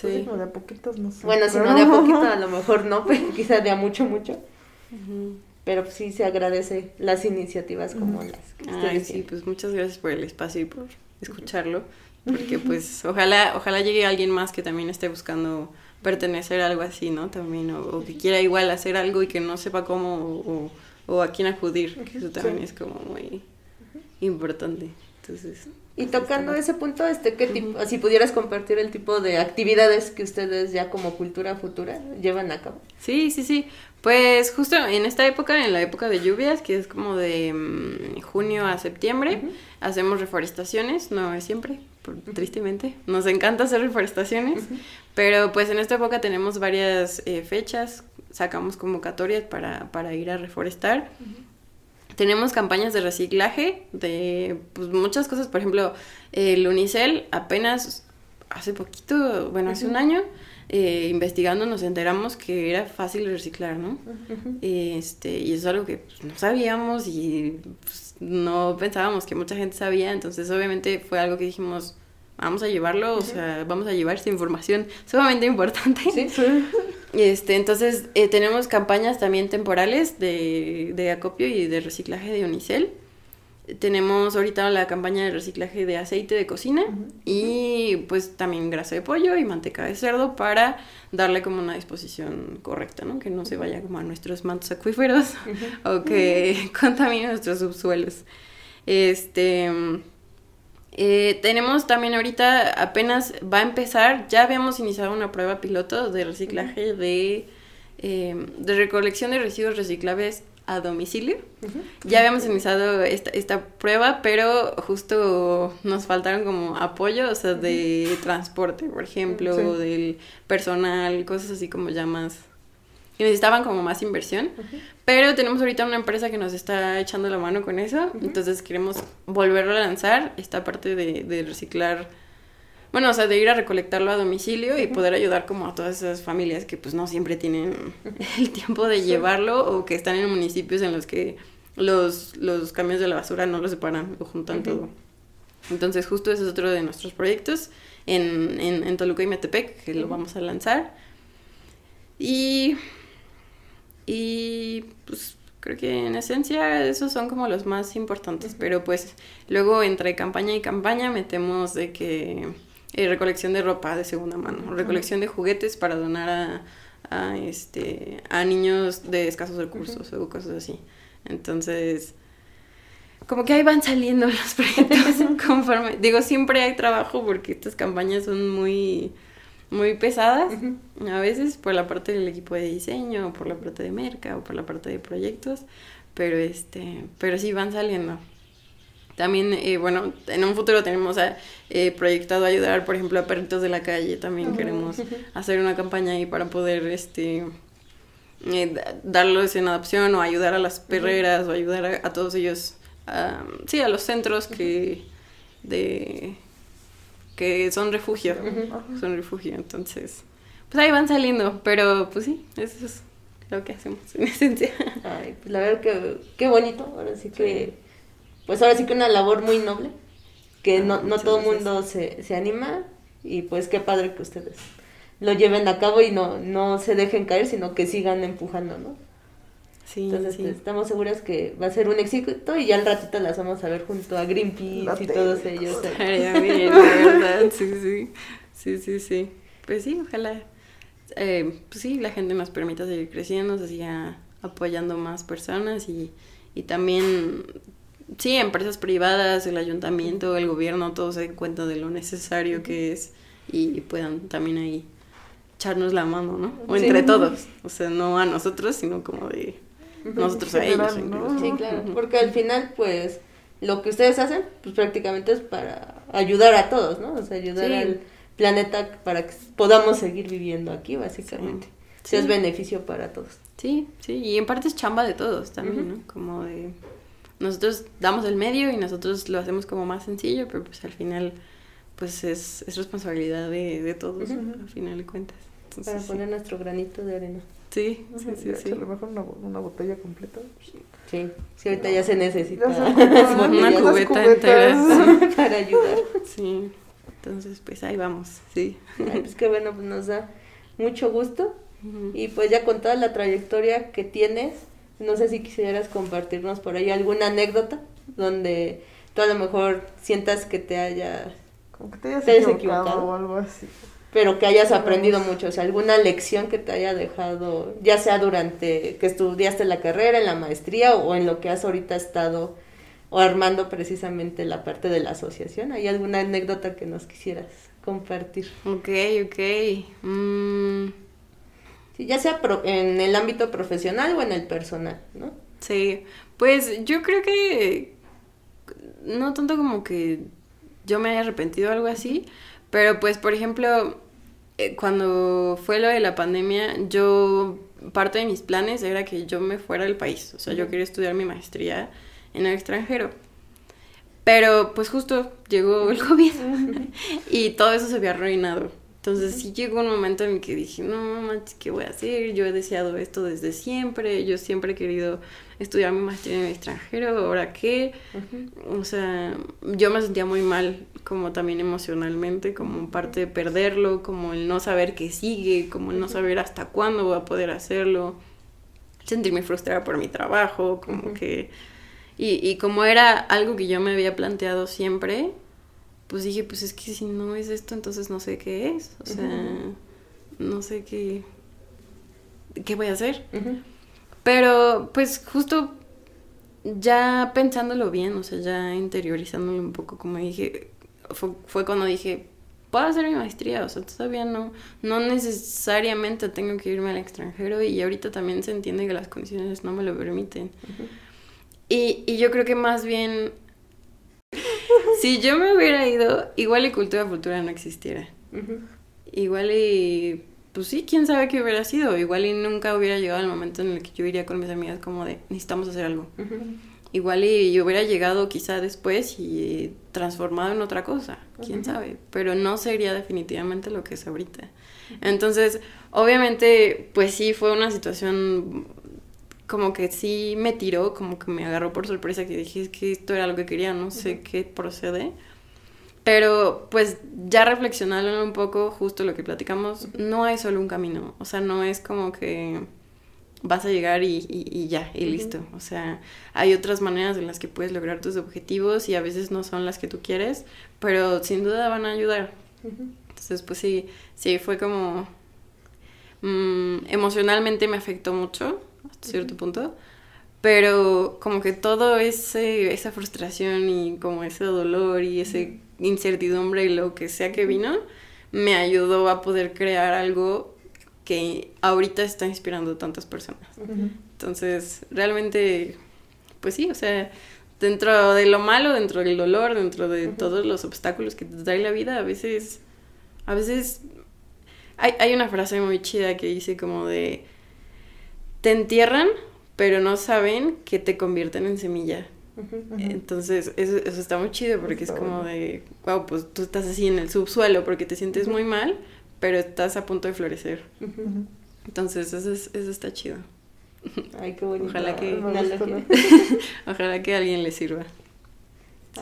[SPEAKER 1] Pues
[SPEAKER 3] Sí.
[SPEAKER 1] sí, no, de a poquitos no sé.
[SPEAKER 2] Bueno, si no de a poquito, a lo *laughs* mejor no, pero quizá de a mucho, mucho. Pero pues, sí se agradece las iniciativas como las que
[SPEAKER 3] Ay, sí,
[SPEAKER 2] tienen.
[SPEAKER 3] pues muchas gracias por el espacio y por escucharlo. Porque pues ojalá, ojalá llegue alguien más que también esté buscando pertenecer a algo así, ¿no? También, o, o que quiera igual hacer algo y que no sepa cómo o, o a quién acudir, que eso también
[SPEAKER 1] Sí.
[SPEAKER 3] es como muy importante. Entonces,
[SPEAKER 2] Y
[SPEAKER 3] pues,
[SPEAKER 2] tocando ese punto, este, ¿qué tipo, si pudieras compartir el tipo de actividades que ustedes ya como cultura futura llevan a cabo?
[SPEAKER 3] Sí, sí, sí. Pues justo en esta época, en la época de lluvias, que es como de mm, junio a septiembre, hacemos reforestaciones, no es siempre, por- tristemente. Nos encanta hacer reforestaciones, pero pues en esta época tenemos varias eh, fechas, sacamos convocatorias para, para ir a reforestar. Tenemos campañas de reciclaje de pues, muchas cosas, por ejemplo, el Unicel apenas hace poquito, bueno, hace un año, eh, investigando nos enteramos que era fácil reciclar, ¿no? Este, y eso es algo que pues, no sabíamos y pues, no pensábamos que mucha gente sabía, entonces obviamente fue algo que dijimos, vamos a llevarlo, o sea, vamos a llevar esta información *laughs* sumamente importante.
[SPEAKER 2] Sí.
[SPEAKER 1] Sí. *laughs*
[SPEAKER 3] Este, entonces eh, tenemos campañas también temporales de, de acopio y de reciclaje de Unicel. Tenemos ahorita la campaña de reciclaje de aceite de cocina y pues también grasa de pollo y manteca de cerdo para darle como una disposición correcta, ¿no? Que no se vaya como a nuestros mantos acuíferos o que *laughs* contamine nuestros subsuelos. Este Eh, tenemos también ahorita, apenas va a empezar, ya habíamos iniciado una prueba piloto de reciclaje de, eh, de recolección de residuos reciclables a domicilio. Ya habíamos iniciado esta, esta prueba, pero justo nos faltaron como apoyo, o sea, de transporte, por ejemplo,
[SPEAKER 1] Sí.
[SPEAKER 3] del personal, cosas así como ya más... que necesitaban como más inversión. Pero tenemos ahorita una empresa que nos está echando la mano con eso, entonces queremos volverlo a lanzar, esta parte de, de reciclar... Bueno, o sea, de ir a recolectarlo a domicilio y poder ayudar como a todas esas familias que pues no siempre tienen el tiempo de llevarlo o que están en municipios en los que los, los camiones de la basura no lo separan o juntan todo. Entonces justo ese es otro de nuestros proyectos en, en, en Toluca y Metepec que lo vamos a lanzar. Y, y pues creo que en esencia esos son como los más importantes, pero pues luego entre campaña y campaña metemos de que eh, recolección de ropa de segunda mano, recolección de juguetes para donar a, a, este a niños de escasos recursos o cosas así. Entonces, como que ahí van saliendo *laughs* los proyectos *laughs* conforme. Digo, siempre hay trabajo porque estas campañas son muy, muy pesadas a veces por la parte del equipo de diseño, o por la parte de merca, o por la parte de proyectos, pero este, pero sí van saliendo. También, eh, bueno, en un futuro tenemos eh, eh, proyectado ayudar, por ejemplo, a perritos de la calle. También queremos hacer una campaña ahí para poder, este, eh, da- darlos en adopción o ayudar a las perreras o ayudar a, a todos ellos, a- sí, a los centros que de que son refugio, son refugio, entonces, pues ahí van saliendo, pero pues sí, eso es lo que hacemos en esencia.
[SPEAKER 2] Ay, pues la verdad que qué bonito, ahora sí que, pues ahora sí que una labor muy noble, que no, no
[SPEAKER 3] muchas
[SPEAKER 2] todo el mundo se, se anima y pues qué padre que ustedes lo lleven a cabo y no, no se dejen caer, sino que sigan empujando, ¿no?
[SPEAKER 3] Sí,
[SPEAKER 2] Entonces
[SPEAKER 3] sí.
[SPEAKER 2] pues, estamos seguras que va a ser un éxito y ya al ratito las vamos a ver junto a Greenpeace y todos ellos. *laughs*
[SPEAKER 3] Estaría bien, la verdad, sí, sí. Sí, sí, sí. Pues sí, ojalá. eh, pues sí, la gente nos permita seguir creciendo, se siga apoyando más personas y, y también, sí, empresas privadas, el ayuntamiento, el gobierno, todos se den cuenta de lo necesario que es y, puedan también ahí echarnos la mano, ¿no? O
[SPEAKER 2] Sí.
[SPEAKER 3] entre todos, o sea, no a nosotros, sino como de nosotros a ellos. Incluso.
[SPEAKER 2] Sí, claro, porque al final, pues, lo que ustedes hacen, pues prácticamente es para ayudar a todos, ¿no? O sea, ayudar
[SPEAKER 3] Sí.
[SPEAKER 2] al planeta para que podamos seguir viviendo aquí, básicamente.
[SPEAKER 3] Sí.
[SPEAKER 2] Sí. es beneficio para todos.
[SPEAKER 3] Sí, sí, y en parte es chamba de todos también. ¿no? Como de nosotros damos el medio y nosotros lo hacemos como más sencillo, pero pues al final pues es, es responsabilidad de, de todos,
[SPEAKER 2] Ujú.
[SPEAKER 3] ¿no? al final de cuentas. Entonces,
[SPEAKER 2] Para
[SPEAKER 3] sí.
[SPEAKER 2] poner nuestro granito de arena.
[SPEAKER 3] Sí, sí, sí,
[SPEAKER 1] Ya,
[SPEAKER 3] sí.
[SPEAKER 1] échale mejor una, una botella completa.
[SPEAKER 2] Sí, sí, ahorita ya se necesita
[SPEAKER 1] Ya se *laughs*
[SPEAKER 3] Una
[SPEAKER 1] las
[SPEAKER 3] cubeta entera, *laughs*
[SPEAKER 2] para ayudar.
[SPEAKER 3] Sí, entonces pues ahí vamos, sí.
[SPEAKER 2] Ay, pues qué bueno, pues nos da mucho gusto.
[SPEAKER 3] Ujú.
[SPEAKER 2] Y pues ya con toda la trayectoria que tienes, no sé si quisieras compartirnos por ahí alguna anécdota donde tú a lo mejor sientas que te haya,
[SPEAKER 1] Como que te hayas
[SPEAKER 2] ¿Te hayas
[SPEAKER 1] equivocado,
[SPEAKER 2] equivocado?
[SPEAKER 1] o algo así.
[SPEAKER 2] pero que hayas aprendido mucho, o sea, alguna lección que te haya dejado, ya sea durante que estudiaste la carrera, en la maestría o en lo que has ahorita estado o armando precisamente la parte de la asociación. ¿Hay alguna anécdota que nos quisieras compartir?
[SPEAKER 3] Ok, ok. Mm,
[SPEAKER 2] ya sea pro- en el ámbito profesional o en el personal, ¿no?
[SPEAKER 3] Sí, pues yo creo que no tanto como que yo me haya arrepentido o algo así, pero pues por ejemplo, eh, cuando fue lo de la pandemia, yo parte de mis planes era que yo me fuera del país, o sea, yo quería estudiar mi maestría en el extranjero. Pero pues justo llegó el COVID *laughs* y todo eso se había arruinado. Entonces sí llegó un momento en el que dije, no manches, ¿qué voy a hacer? Yo he deseado esto desde siempre, yo siempre he querido estudiar mi maestría en el extranjero, ¿ahora qué? O sea, yo me sentía muy mal, como también emocionalmente, como parte de perderlo, como el no saber qué sigue, como el no saber hasta cuándo voy a poder hacerlo, sentirme frustrada por mi trabajo, como
[SPEAKER 2] Ujú.
[SPEAKER 3] que... Y, y como era algo que yo me había planteado siempre, pues dije, pues es que si no es esto, entonces no sé qué es, o sea, no sé qué, qué voy a hacer. Pero pues justo ya pensándolo bien, o sea, ya interiorizándolo un poco, como dije, fue, fue cuando dije, puedo hacer mi maestría, o sea, todavía no, no necesariamente tengo que irme al extranjero y ahorita también se entiende que las condiciones no me lo permiten. y, y yo creo que más bien, si yo me hubiera ido, igual y cultura futura no existiera. Igual y, pues sí, quién sabe qué hubiera sido, igual y nunca hubiera llegado el momento en el que yo iría con mis amigas como de, necesitamos hacer algo. Igual y yo hubiera llegado quizá después y transformado en otra cosa, quién sabe, pero no sería definitivamente lo que es ahorita. Entonces, obviamente, pues sí, fue una situación como que sí me tiró, como que me agarró por sorpresa, que dije que esto era lo que quería, no sé qué procede. Pero pues ya reflexionando un poco, justo lo que platicamos, no hay solo un camino, o sea, no es como que vas a llegar y, y, ya, y listo. O sea, hay otras maneras en las que puedes lograr tus objetivos y a veces no son las que tú quieres, pero sin duda van a ayudar. Entonces, pues sí, sí, fue como... Mm, emocionalmente me afectó mucho, cierto punto, pero como que todo ese, esa frustración y como ese dolor y esa incertidumbre y lo que sea que vino, me ayudó a poder crear algo que ahorita está inspirando a tantas personas. Entonces, realmente, pues sí, o sea, dentro de lo malo, dentro del dolor, dentro de todos los obstáculos que te trae la vida, a veces, a veces, hay, hay una frase muy chida que dice como de, te entierran, pero no saben que te convierten en semilla. Entonces, eso, eso, está muy chido porque es como de, wow, pues tú estás así en el subsuelo porque te sientes muy mal, pero estás a punto de florecer. Entonces, eso, es, eso está chido.
[SPEAKER 2] Ay, qué bonito.
[SPEAKER 3] Ojalá que, *laughs* ojalá que a alguien le sirva.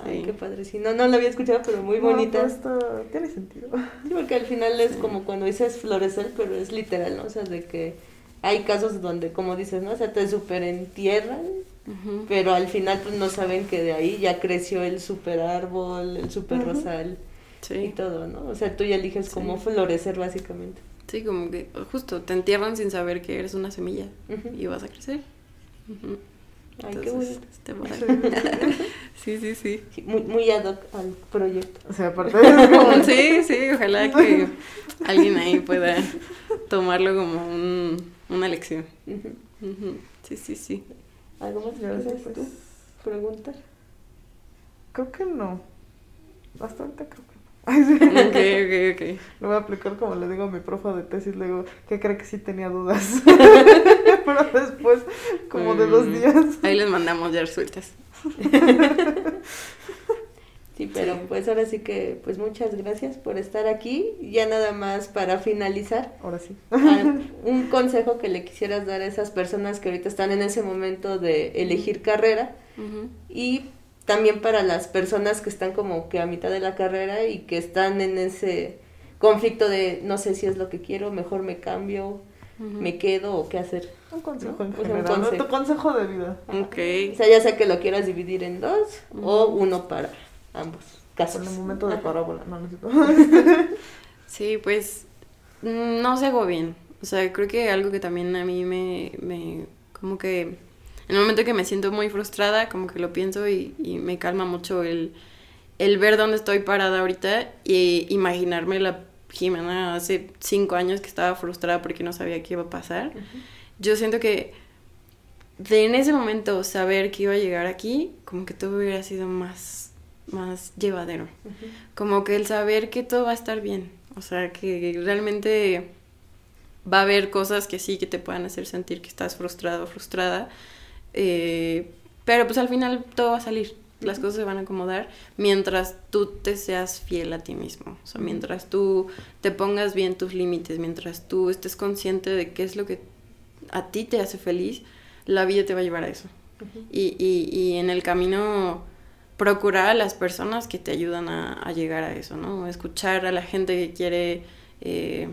[SPEAKER 2] Ay, qué padre. Sí, no, no la había escuchado, pero muy bonita.
[SPEAKER 1] Esto tiene sentido.
[SPEAKER 2] Sí, porque al final es como cuando dices florecer, pero es literal, ¿no? O sea, de que hay casos donde, como dices, ¿no? O sea, te super entierran, pero al final pues no saben que de ahí ya creció el super árbol, el super rosal y todo, ¿no? O sea, tú ya eliges cómo florecer básicamente.
[SPEAKER 3] Sí, como que justo te entierran sin saber que eres una semilla y vas a crecer.
[SPEAKER 2] Ay, qué bonito. *laughs*
[SPEAKER 3] sí, sí, sí.
[SPEAKER 2] Muy, muy ad hoc al proyecto.
[SPEAKER 1] O sea, aparte de *laughs*
[SPEAKER 3] Sí, sí, ojalá que alguien ahí pueda tomarlo como un, una lección. Sí, sí, sí.
[SPEAKER 2] ¿Algo más que pues, tú preguntar?
[SPEAKER 1] Creo que no. Bastante creo que
[SPEAKER 3] Ay, sí. Ok, ok, ok.
[SPEAKER 1] Lo voy a aplicar como le digo a mi profa de tesis, le digo que cree que sí tenía dudas. *laughs* Pero después, como de dos mm, días.
[SPEAKER 3] Ahí les mandamos ya resueltas. *laughs*
[SPEAKER 2] Sí, pero pues ahora sí que, pues muchas gracias por estar aquí. Ya nada más para finalizar.
[SPEAKER 1] Ahora sí. *laughs*
[SPEAKER 2] un consejo que le quisieras dar a esas personas que ahorita están en ese momento de elegir carrera y también para las personas que están como que a mitad de la carrera y que están en ese conflicto de no sé si es lo que quiero, mejor me cambio, me quedo o qué hacer.
[SPEAKER 1] Un consejo en general, tu consejo de vida.
[SPEAKER 3] Okay.
[SPEAKER 2] O sea, ya sea que lo quieras dividir en dos o uno para ambos casos.
[SPEAKER 1] En el momento de parábola, no necesito. *laughs*
[SPEAKER 3] sí, pues mm, no se hago bien. O sea, creo que algo que también a mí me, me como que en el momento que me siento muy frustrada, como que lo pienso y, me calma mucho el, el, ver dónde estoy parada ahorita y imaginarme la Jimena hace cinco años que estaba frustrada porque no sabía qué iba a pasar. Yo siento que de en ese momento saber que iba a llegar aquí, como que todo hubiera sido más, más llevadero. Como que el saber que todo va a estar bien. O sea, que realmente va a haber cosas que sí que te puedan hacer sentir que estás frustrado o frustrada, eh, pero pues al final todo va a salir, las cosas se van a acomodar mientras tú te seas fiel a ti mismo, o sea, mientras tú te pongas bien tus límites, mientras tú estés consciente de qué es lo que a ti te hace feliz, la vida te va a llevar a eso. y, y, y, en el camino procurar a las personas que te ayudan a, llegar a eso, ¿no? Escuchar a la gente que quiere, eh,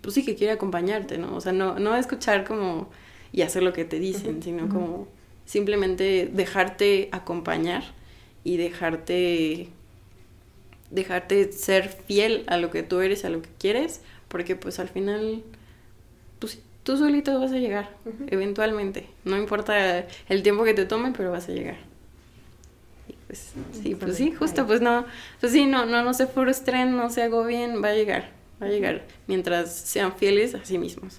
[SPEAKER 3] pues sí, que quiere acompañarte, ¿no? O sea, no, no escuchar como y hacer lo que te dicen, sino como simplemente dejarte acompañar y dejarte dejarte ser fiel a lo que tú eres, a lo que quieres, porque pues al final pues tú solito vas a llegar, eventualmente. No importa el tiempo que te tome, pero vas a llegar. Pues sí, pues sí, justo, pues no, pues sí, no, no, no se frustren, no se agobien, va a llegar, va a llegar, mientras sean fieles a sí mismos.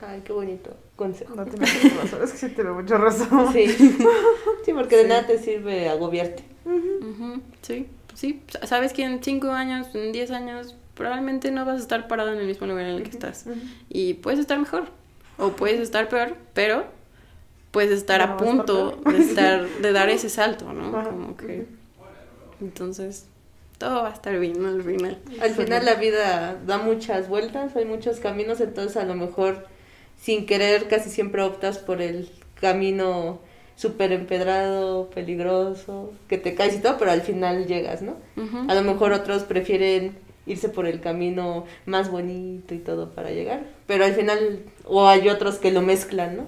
[SPEAKER 2] Ay, qué bonito consejo.
[SPEAKER 1] No tienes razón, es que sí tiene mucha razón.
[SPEAKER 2] Sí, *laughs* sí porque de nada te sirve agobiarte.
[SPEAKER 3] Ujú, Sí, sí, sabes que en cinco años, en 10 años, probablemente no vas a estar parado en el mismo lugar en el que estás. Y puedes estar mejor, o puedes estar peor, pero puedes estar
[SPEAKER 1] No,
[SPEAKER 3] a punto de estar, de dar *laughs* ese salto, ¿no?
[SPEAKER 1] Ajá.
[SPEAKER 3] Como que, entonces, todo va a estar bien al final.
[SPEAKER 2] Al final la vida da muchas vueltas, hay muchos caminos, entonces a lo mejor sin querer casi siempre optas por el camino súper empedrado, peligroso, que te caes y todo, pero al final llegas, ¿no? A lo mejor otros prefieren irse por el camino más bonito y todo para llegar, pero al final, o hay otros que lo mezclan, ¿no?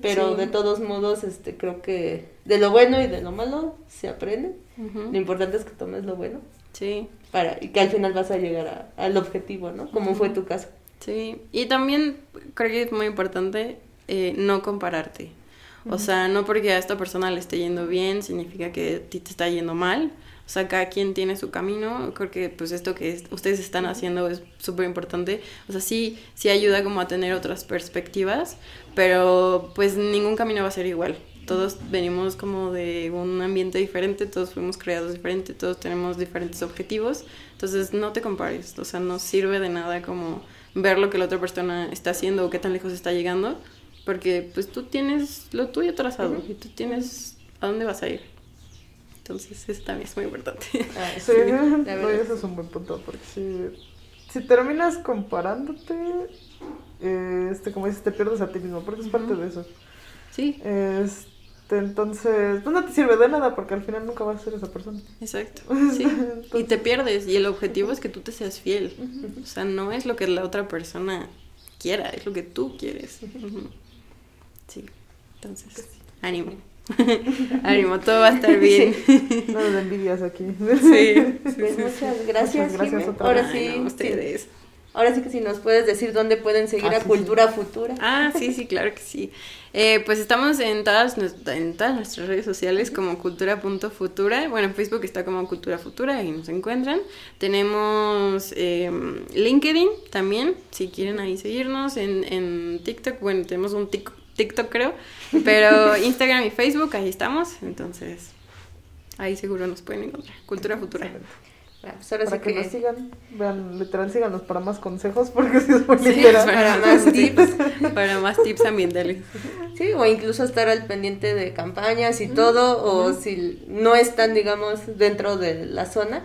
[SPEAKER 2] Pero
[SPEAKER 3] Sí.
[SPEAKER 2] de todos modos, este, creo que de lo bueno y de lo malo se aprende. Lo importante es que tomes lo bueno
[SPEAKER 3] Sí.
[SPEAKER 2] para y que al final vas a llegar a- al objetivo, ¿no? Como fue tu caso.
[SPEAKER 3] Sí, y también creo que es muy importante eh, no compararte. O sea, no porque a esta persona le esté yendo bien, significa que a ti te está yendo mal. O sea, cada quien tiene su camino. Creo que pues esto que es- ustedes están haciendo es súper importante. O sea, sí, sí ayuda como a tener otras perspectivas, pero pues ningún camino va a ser igual. Todos venimos como de un ambiente diferente, todos fuimos creados diferente, todos tenemos diferentes objetivos. Entonces no te compares, o sea, no sirve de nada como ver lo que la otra persona está haciendo o qué tan lejos está llegando, porque pues tú tienes lo tuyo trazado y tú tienes a dónde vas a ir. Entonces eso también es muy importante.
[SPEAKER 2] Ay,
[SPEAKER 1] Sí, *laughs*
[SPEAKER 2] la
[SPEAKER 1] no, ese es un buen punto, porque si, si terminas comparándote, eh, este, como dices, te pierdes a ti mismo, porque es parte de eso.
[SPEAKER 3] Sí,
[SPEAKER 1] Este, entonces, pues no te sirve de nada, porque al final nunca vas a ser esa persona.
[SPEAKER 3] exacto. *laughs* Sí. Y te pierdes y el objetivo es que tú te seas fiel. O sea, no es lo que la otra persona quiera, es lo que tú quieres. Sí. Entonces, ánimo. *laughs* ánimo, todo va a estar bien.
[SPEAKER 1] Nada de envidias aquí. *laughs*
[SPEAKER 3] Sí.
[SPEAKER 2] Pues muchas gracias,
[SPEAKER 1] Muchas gracias otra
[SPEAKER 2] Ahora
[SPEAKER 1] vez.
[SPEAKER 2] sí,
[SPEAKER 3] no,
[SPEAKER 2] sí.
[SPEAKER 3] ustedes.
[SPEAKER 2] Ahora sí que si nos puedes decir dónde pueden seguir
[SPEAKER 1] Ah,
[SPEAKER 2] a
[SPEAKER 1] sí,
[SPEAKER 2] Cultura Futura.
[SPEAKER 3] Ah, sí, sí, claro que sí. Eh, pues estamos en todas, en todas nuestras redes sociales como cultura.futura. Bueno, en Facebook está como Cultura Futura y nos encuentran. Tenemos eh, LinkedIn también, si quieren ahí seguirnos. En, en TikTok, bueno, tenemos un tic- TikTok creo. Pero *laughs* Instagram y Facebook, ahí estamos. Entonces, ahí seguro nos pueden encontrar. Cultura Futura.
[SPEAKER 2] Ah, pues ahora
[SPEAKER 1] Para
[SPEAKER 2] sí
[SPEAKER 1] que,
[SPEAKER 2] que,
[SPEAKER 1] nos sigan, vean, literal, síganos para más consejos, porque si es muy
[SPEAKER 3] Sí,
[SPEAKER 1] literal.
[SPEAKER 2] para más *laughs* tips.
[SPEAKER 3] Para más tips ambientales.
[SPEAKER 2] Sí, o incluso estar al pendiente de campañas y todo, o si no están, digamos, dentro de la zona,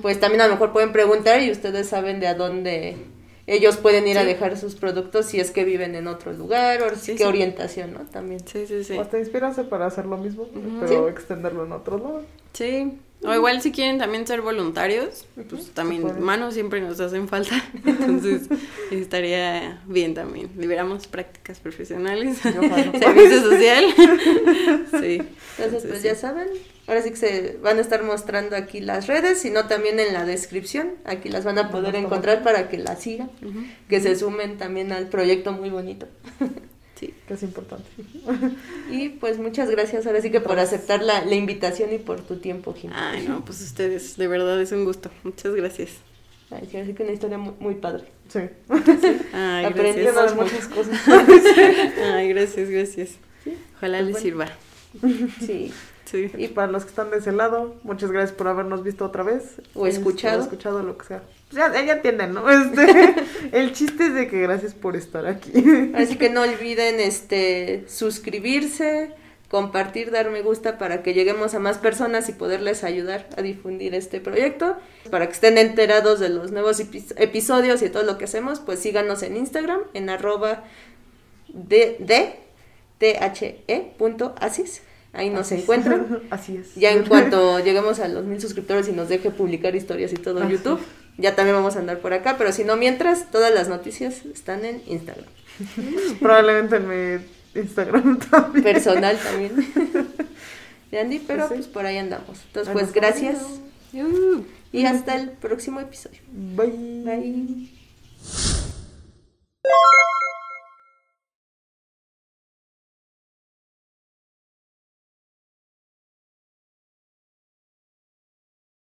[SPEAKER 2] pues también a lo mejor pueden preguntar y ustedes saben de a dónde ellos pueden ir a dejar sus productos si es que viven en otro lugar, o
[SPEAKER 3] Sí,
[SPEAKER 2] qué
[SPEAKER 3] sí.
[SPEAKER 2] orientación, ¿no? También.
[SPEAKER 3] Sí, sí, sí.
[SPEAKER 1] O hasta inspirarse para hacer lo mismo, pero
[SPEAKER 2] Sí.
[SPEAKER 1] extenderlo en otro lado.
[SPEAKER 3] Sí, o igual si quieren también ser voluntarios, pues también manos siempre nos hacen falta, *laughs* entonces estaría bien también. Liberamos prácticas profesionales, *laughs* servicio social. *laughs* Sí.
[SPEAKER 2] Entonces, pues ya saben, ahora sí que se van a estar mostrando aquí las redes, sino también en la descripción, aquí las van a poder encontrar para que las sigan, que se sumen también al proyecto muy bonito.
[SPEAKER 3] Sí.
[SPEAKER 1] Que es importante.
[SPEAKER 2] Y pues muchas gracias ahora sí que por aceptar la, la invitación y por tu tiempo, Jim.
[SPEAKER 3] Ay, no, pues ustedes, de verdad es un gusto. Muchas gracias.
[SPEAKER 2] Ay, sí, así que una historia muy, muy padre.
[SPEAKER 1] Sí. *laughs*
[SPEAKER 3] Ay,
[SPEAKER 2] Aprendí
[SPEAKER 3] gracias.
[SPEAKER 2] más
[SPEAKER 1] muchas cosas. *laughs* *laughs*
[SPEAKER 3] Ay, gracias, gracias. Ojalá
[SPEAKER 2] Pues
[SPEAKER 3] les
[SPEAKER 2] bueno.
[SPEAKER 3] sirva.
[SPEAKER 2] Sí.
[SPEAKER 3] Sí.
[SPEAKER 1] Y para los que están de ese lado, muchas gracias por habernos visto otra vez.
[SPEAKER 2] O escuchado.
[SPEAKER 1] Este, o escuchado, lo que sea. Ya, ya entienden, ¿no? Este, *laughs* el chiste es de que gracias por estar aquí.
[SPEAKER 2] Así que no olviden este suscribirse, compartir, dar me gusta para que lleguemos a más personas y poderles ayudar a difundir este proyecto. Para que estén enterados de los nuevos epi- episodios y todo lo que hacemos, pues síganos en Instagram en arroba de, de asis. Ahí nos
[SPEAKER 1] Así es.
[SPEAKER 2] encuentran. *laughs*
[SPEAKER 1] Así es.
[SPEAKER 2] Ya en cuanto lleguemos a los mil suscriptores y nos deje publicar historias y todo en YouTube, ya también vamos a andar por acá, pero si no, mientras, todas las noticias están en Instagram. *laughs*
[SPEAKER 1] Probablemente en mi Instagram *laughs* también.
[SPEAKER 2] Personal también. *laughs* De Andy, pero
[SPEAKER 1] pues,
[SPEAKER 2] pues, por ahí andamos. Entonces, pues gracias.
[SPEAKER 3] Uh.
[SPEAKER 2] Y hasta el próximo episodio.
[SPEAKER 1] Bye.
[SPEAKER 2] Bye.